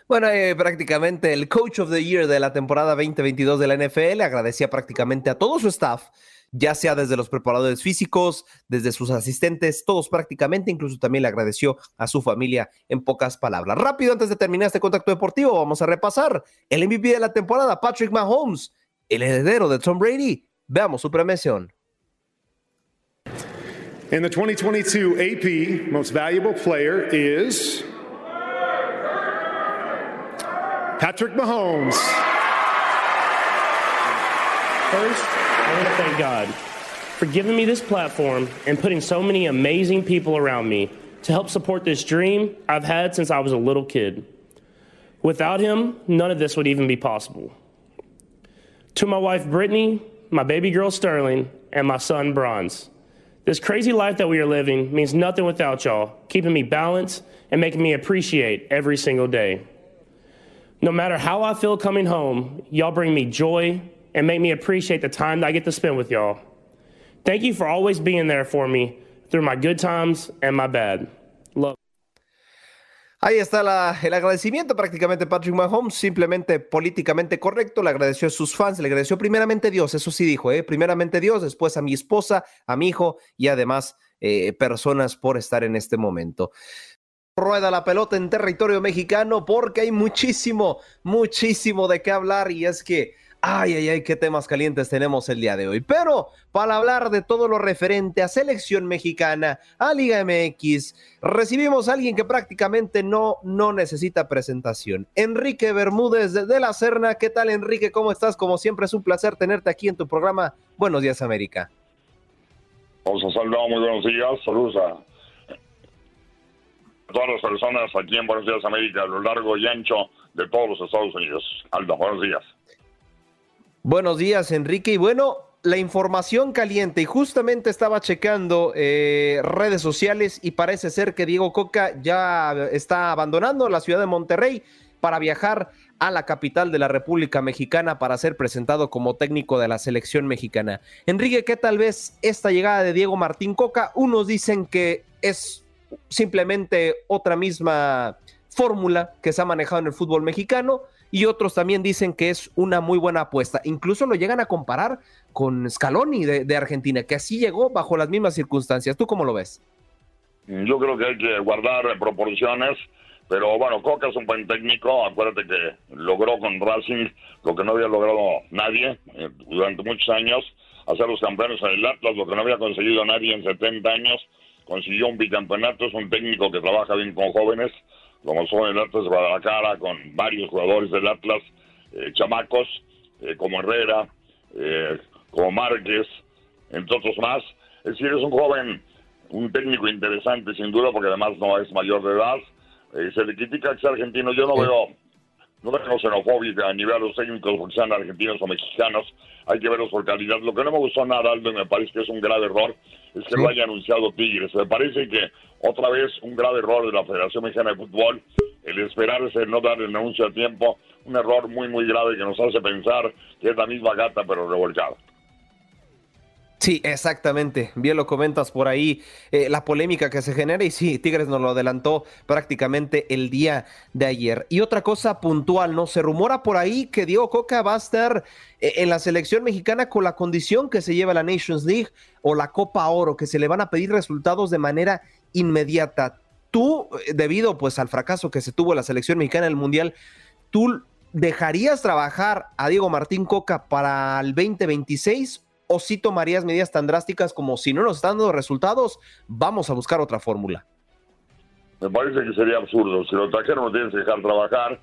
Bueno, eh, prácticamente el Coach of the Year de la temporada 2022 de la NFL agradecía prácticamente a todo su staff, ya sea desde los preparadores físicos, desde sus asistentes, todos prácticamente, incluso también le agradeció a su familia en pocas palabras. Rápido, antes de terminar este contacto deportivo, vamos a repasar el MVP de la temporada, Patrick Mahomes, el heredero de Tom Brady. Veamos su premiación. And the 2022 AP Most Valuable Player is Patrick Mahomes. First, I want to thank God for giving me this platform and putting so many amazing people around me to help support this dream I've had since I was a little kid. Without him, none of this would even be possible. To my wife, Brittany, my baby girl, Sterling, and my son, Bronze. This crazy life that we are living means nothing without y'all, keeping me balanced and making me appreciate every single day. No matter how I feel coming home, y'all bring me joy and make me appreciate the time that I get to spend with y'all. Thank you for always being there for me through my good times and my bad. Ahí está el agradecimiento prácticamente Patrick Mahomes, simplemente políticamente correcto, le agradeció a sus fans, le agradeció primeramente a Dios, eso sí dijo, ¿eh? primeramente Dios, después a mi esposa, a mi hijo y además eh, personas por estar en este momento. Rueda la pelota en territorio mexicano porque hay muchísimo, muchísimo de qué hablar y es que Ay, ay, ay, qué temas calientes tenemos el día de hoy. Pero para hablar de todo lo referente a selección mexicana, a Liga MX, recibimos a alguien que prácticamente no, no necesita presentación. Enrique Bermúdez de La Serna. ¿Qué tal, Enrique? ¿Cómo estás? Como siempre, es un placer tenerte aquí en tu programa. Buenos días, América. Vamos a saludar, muy buenos días. Saludos a todas las personas aquí en Buenos Días América, a lo largo y ancho de todos los Estados Unidos. Aldo, buenos días. Buenos días, Enrique. Y bueno, la información caliente y justamente estaba checando eh, redes sociales y parece ser que Diego Coca ya está abandonando la ciudad de Monterrey para viajar a la capital de la República Mexicana para ser presentado como técnico de la selección mexicana. Enrique, ¿qué tal vez esta llegada de Diego Martín Coca? Unos dicen que es simplemente otra misma fórmula que se ha manejado en el fútbol mexicano y otros también dicen que es una muy buena apuesta. Incluso lo llegan a comparar con Scaloni de, Argentina, que así llegó bajo las mismas circunstancias. ¿Tú cómo lo ves? Yo creo que hay que guardar proporciones, pero bueno, Coca es un buen técnico. Acuérdate que logró con Racing lo que no había logrado nadie eh, durante muchos años, hacer los campeones en el Atlas, lo que no había conseguido nadie en 70 años. Consiguió un bicampeonato, es un técnico que trabaja bien con jóvenes como son el Atlas de Guadalajara, con varios jugadores del Atlas, eh, chamacos, eh, como Herrera, eh, como Márquez, entre otros más. Es decir, es un joven, un técnico interesante sin duda, porque además no es mayor de edad. se le critica que sea argentino, yo no veo no tengo xenofobia a nivel de los técnicos porque sean argentinos o mexicanos, hay que verlos por calidad. Lo que no me gustó nada, Aldo, y me parece que es un grave error, es que lo haya anunciado Tigres. Me parece que otra vez un grave error de la Federación Mexicana de Fútbol, el esperarse, no dar el anuncio a tiempo, un error muy, muy grave que nos hace pensar que es la misma gata pero revolcada. Sí, exactamente. Bien lo comentas por ahí, eh, la polémica que se genera y sí, Tigres nos lo adelantó prácticamente el día de ayer. Y otra cosa puntual, ¿no? Se rumora por ahí que Diego Coca va a estar eh, en la selección mexicana con la condición que se lleva la Nations League o la Copa Oro, que se le van a pedir resultados de manera inmediata. Tú, eh, debido pues al fracaso que se tuvo la selección mexicana en el Mundial, ¿tú dejarías trabajar a Diego Martín Coca para el 2026 o si tomarías medidas tan drásticas como si no nos están dando resultados, vamos a buscar otra fórmula? Me parece que sería absurdo. Si lo trajeron, no tienes que dejar trabajar.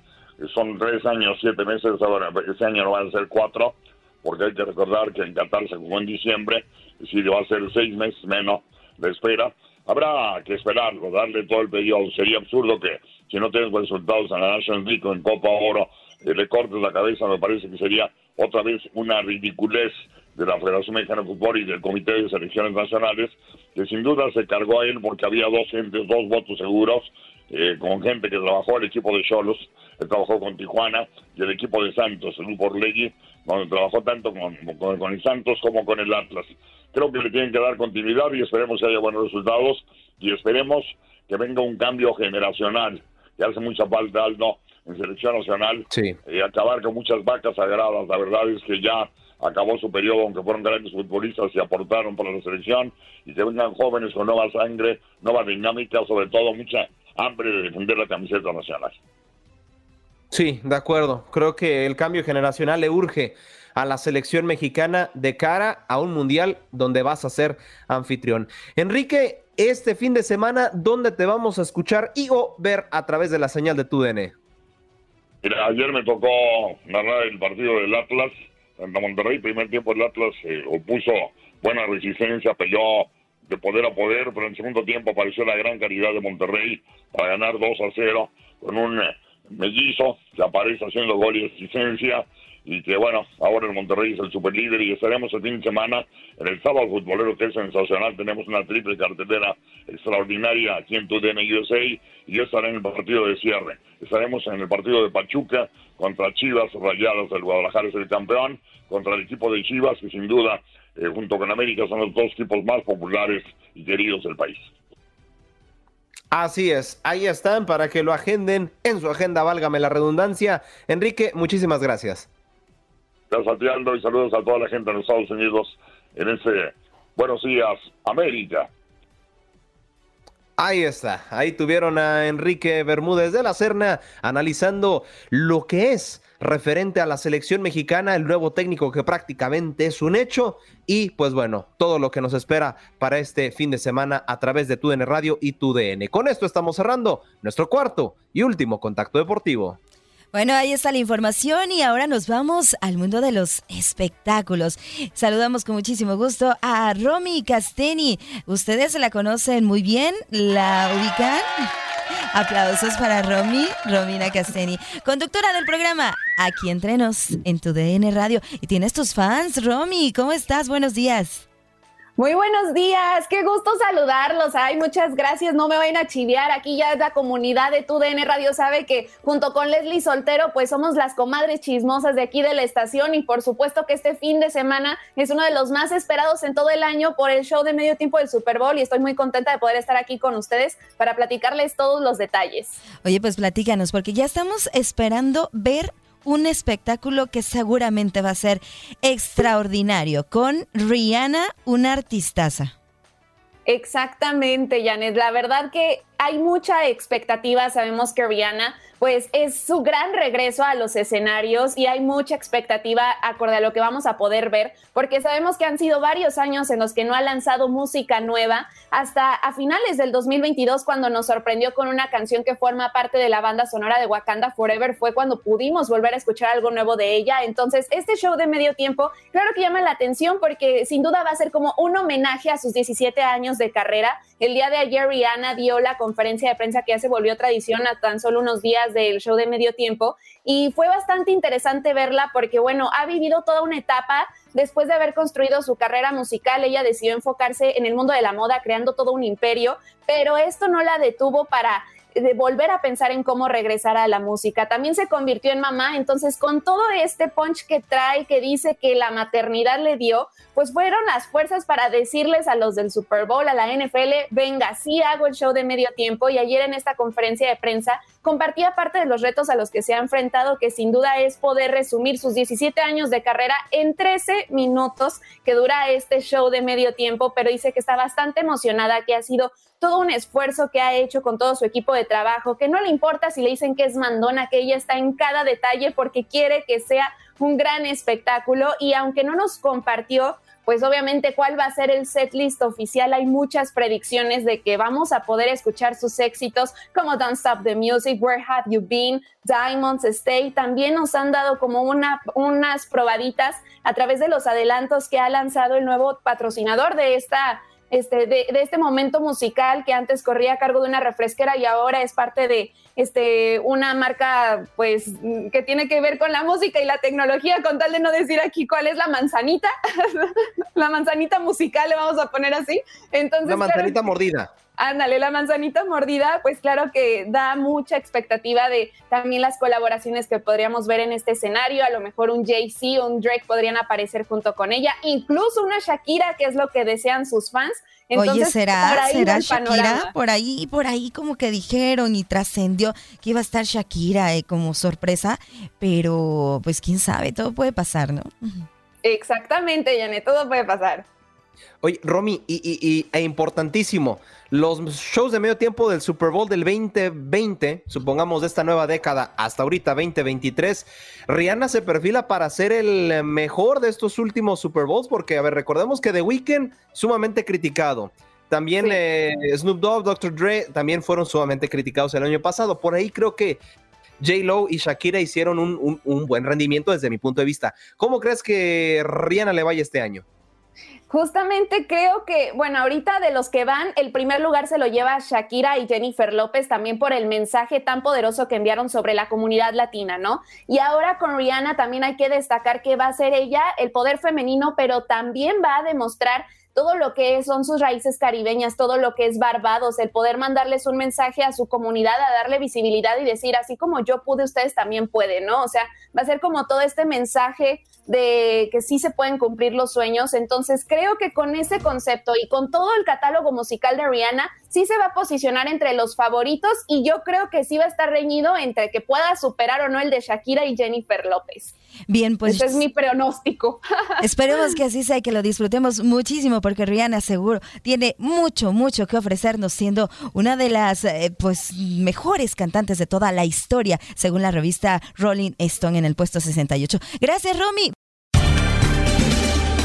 Son tres años, siete meses. Ahora, ese año no van a ser cuatro, porque hay que recordar que en Qatar se jugó en diciembre. Es decir, va a ser seis meses menos de espera. Habrá que esperarlo, darle todo el periodo. Sería absurdo que si no tienes resultados en la National League en Copa Oro, eh, le cortes la cabeza. Me parece que sería otra vez una ridiculez de la Federación Mexicana de Fútbol y del Comité de Selecciones Nacionales, que sin duda se cargó a él porque había dos gentes, dos votos seguros, eh, con gente que trabajó el equipo de Cholos, que trabajó con Tijuana, y el equipo de Santos, el grupo Orlegui, donde trabajó tanto con, con, el Santos como con el Atlas. Creo que le tienen que dar continuidad y esperemos que haya buenos resultados y esperemos que venga un cambio generacional, que hace mucha falta, Aldo, en selección nacional, y acabar con muchas vacas sagradas. La verdad es que ya acabó su periodo, aunque fueron grandes futbolistas y aportaron para la selección, y que vengan jóvenes con nueva sangre, nueva dinámica, sobre todo mucha hambre de defender la camiseta nacional. Sí, de acuerdo. Creo que el cambio generacional le urge a la selección mexicana de cara a un mundial donde vas a ser anfitrión. Enrique, este fin de semana, ¿dónde te vamos a escuchar y o ver a través de la señal de tu DN? Mira, ayer me tocó narrar el partido del Atlas en Monterrey, primer tiempo el Atlas se opuso buena resistencia, peleó de poder a poder, pero en segundo tiempo apareció la gran calidad de Monterrey para ganar 2 a 0 con un eh, mellizo que aparece haciendo gol y asistencia y que bueno, ahora el Monterrey es el superlíder y estaremos el fin de semana en el sábado futbolero que es sensacional, tenemos una triple cartelera extraordinaria aquí en TUDN USA y yo estaré en el partido de cierre, estaremos en el partido de Pachuca contra Chivas Rayados del Guadalajara es el campeón, contra el equipo de Chivas que sin duda eh, junto con América son los dos equipos más populares y queridos del país. Así es, ahí están para que lo agenden en su agenda, válgame la redundancia. Enrique, muchísimas gracias. Gracias a y saludos a toda la gente en los Estados Unidos en ese Buenos Días, América. Ahí está, ahí tuvieron a Enrique Bermúdez de la Serna analizando lo que es referente a la selección mexicana, el nuevo técnico que prácticamente es un hecho y pues bueno, todo lo que nos espera para este fin de semana a través de TUDN Radio y TUDN. Con esto estamos cerrando nuestro cuarto y último contacto deportivo. Bueno, ahí está la información y ahora nos vamos al mundo de los espectáculos. Saludamos con muchísimo gusto a Romy Casteni. Ustedes la conocen muy bien, la ubican. Aplausos para Romy, Romina Casteni, conductora del programa Aquí Entrenos en tu DN Radio. Y tienes tus fans, Romy. ¿Cómo estás? Buenos días. Muy buenos días, qué gusto saludarlos. Ay, muchas gracias. No me vayan a chiviar. Aquí ya la comunidad de TUDN Radio sabe que junto con Leslie Soltero, pues somos las comadres chismosas de aquí de la estación. Y por supuesto que este fin de semana es uno de los más esperados en todo el año por el show de medio tiempo del Super Bowl. Y estoy muy contenta de poder estar aquí con ustedes para platicarles todos los detalles. Oye, pues platícanos, porque ya estamos esperando ver un espectáculo que seguramente va a ser extraordinario con Rihanna, una artistaza. Exactamente, Janet. La verdad que hay mucha expectativa. Sabemos que Rihanna pues es su gran regreso a los escenarios y hay mucha expectativa acorde a lo que vamos a poder ver, porque sabemos que han sido varios años en los que no ha lanzado música nueva, hasta a finales del 2022 cuando nos sorprendió con una canción que forma parte de la banda sonora de Wakanda Forever, fue cuando pudimos volver a escuchar algo nuevo de ella. Entonces, este show de medio tiempo, claro que llama la atención porque sin duda va a ser como un homenaje a sus 17 años de carrera. El día de ayer Rihanna dio la conferencia de prensa que ya se volvió tradición a tan solo unos días del show de medio tiempo y fue bastante interesante verla porque, bueno, ha vivido toda una etapa después de haber construido su carrera musical, ella decidió enfocarse en el mundo de la moda, creando todo un imperio, pero esto no la detuvo para de volver a pensar en cómo regresar a la música. También se convirtió en mamá, entonces con todo este punch que trae, que dice que la maternidad le dio, pues fueron las fuerzas para decirles a los del Super Bowl, a la NFL, venga, sí hago el show de medio tiempo y ayer en esta conferencia de prensa compartía parte de los retos a los que se ha enfrentado, que sin duda es poder resumir sus 17 años de carrera en 13 minutos que dura este show de medio tiempo, pero dice que está bastante emocionada, que ha sido todo un esfuerzo que ha hecho con todo su equipo de trabajo, que no le importa si le dicen que es mandona, que ella está en cada detalle porque quiere que sea un gran espectáculo y aunque no nos compartió pues obviamente cuál va a ser el set list oficial. Hay muchas predicciones de que vamos a poder escuchar sus éxitos como Don't Stop the Music, Where Have You Been, Diamonds Stay. También nos han dado como una, unas probaditas a través de los adelantos que ha lanzado el nuevo patrocinador de esta este, de, este momento musical que antes corría a cargo de una refresquera y ahora es parte de este, una marca pues que tiene que ver con la música y la tecnología, con tal de no decir aquí cuál es la manzanita, (laughs) la manzanita musical le vamos a poner así. Entonces, la manzanita mordida. Ándale, la manzanita mordida, pues claro que da mucha expectativa de también las colaboraciones que podríamos ver en este escenario. A lo mejor un Jay-Z o un Drake podrían aparecer junto con ella, incluso una Shakira, que es lo que desean sus fans. Oye, ¿será, ¿será Shakira? Por ahí, por ahí como que dijeron y trascendió que iba a estar Shakira eh, como sorpresa, pero pues quién sabe, todo puede pasar, ¿no? Exactamente, Janet, todo puede pasar. Oye, Romy, y, y, e importantísimo, los shows de medio tiempo del Super Bowl del 2020, supongamos de esta nueva década hasta ahorita 2023, Rihanna se perfila para ser el mejor de estos últimos Super Bowls, porque, a ver, recordemos que The Weeknd, sumamente criticado. También eh, Snoop Dogg, Dr. Dre, también fueron sumamente criticados el año pasado. Por ahí creo que J. Lo y Shakira hicieron un, un buen rendimiento desde mi punto de vista. ¿Cómo crees que Rihanna le vaya este año? Justamente creo que, bueno, ahorita de los que van, el primer lugar se lo lleva Shakira y Jennifer López también por el mensaje tan poderoso que enviaron sobre la comunidad latina, ¿no? Y ahora con Rihanna también hay que destacar que va a ser ella el poder femenino, pero también va a demostrar todo lo que son sus raíces caribeñas, todo lo que es Barbados, el poder mandarles un mensaje a su comunidad, a darle visibilidad y decir, así como yo pude, ustedes también pueden, ¿no? O sea, va a ser como todo este mensaje de que sí se pueden cumplir los sueños. Entonces, creo que con ese concepto y con todo el catálogo musical de Rihanna, sí se va a posicionar entre los favoritos y yo creo que sí va a estar reñido entre que pueda superar o no el de Shakira y Jennifer López. Bien, pues. Ese es mi pronóstico. (laughs) Esperemos que así sea y que lo disfrutemos muchísimo, porque Rihanna seguro tiene mucho, mucho que ofrecernos, siendo una de las eh, pues mejores cantantes de toda la historia, según la revista Rolling Stone en el puesto 68. Gracias, Romy.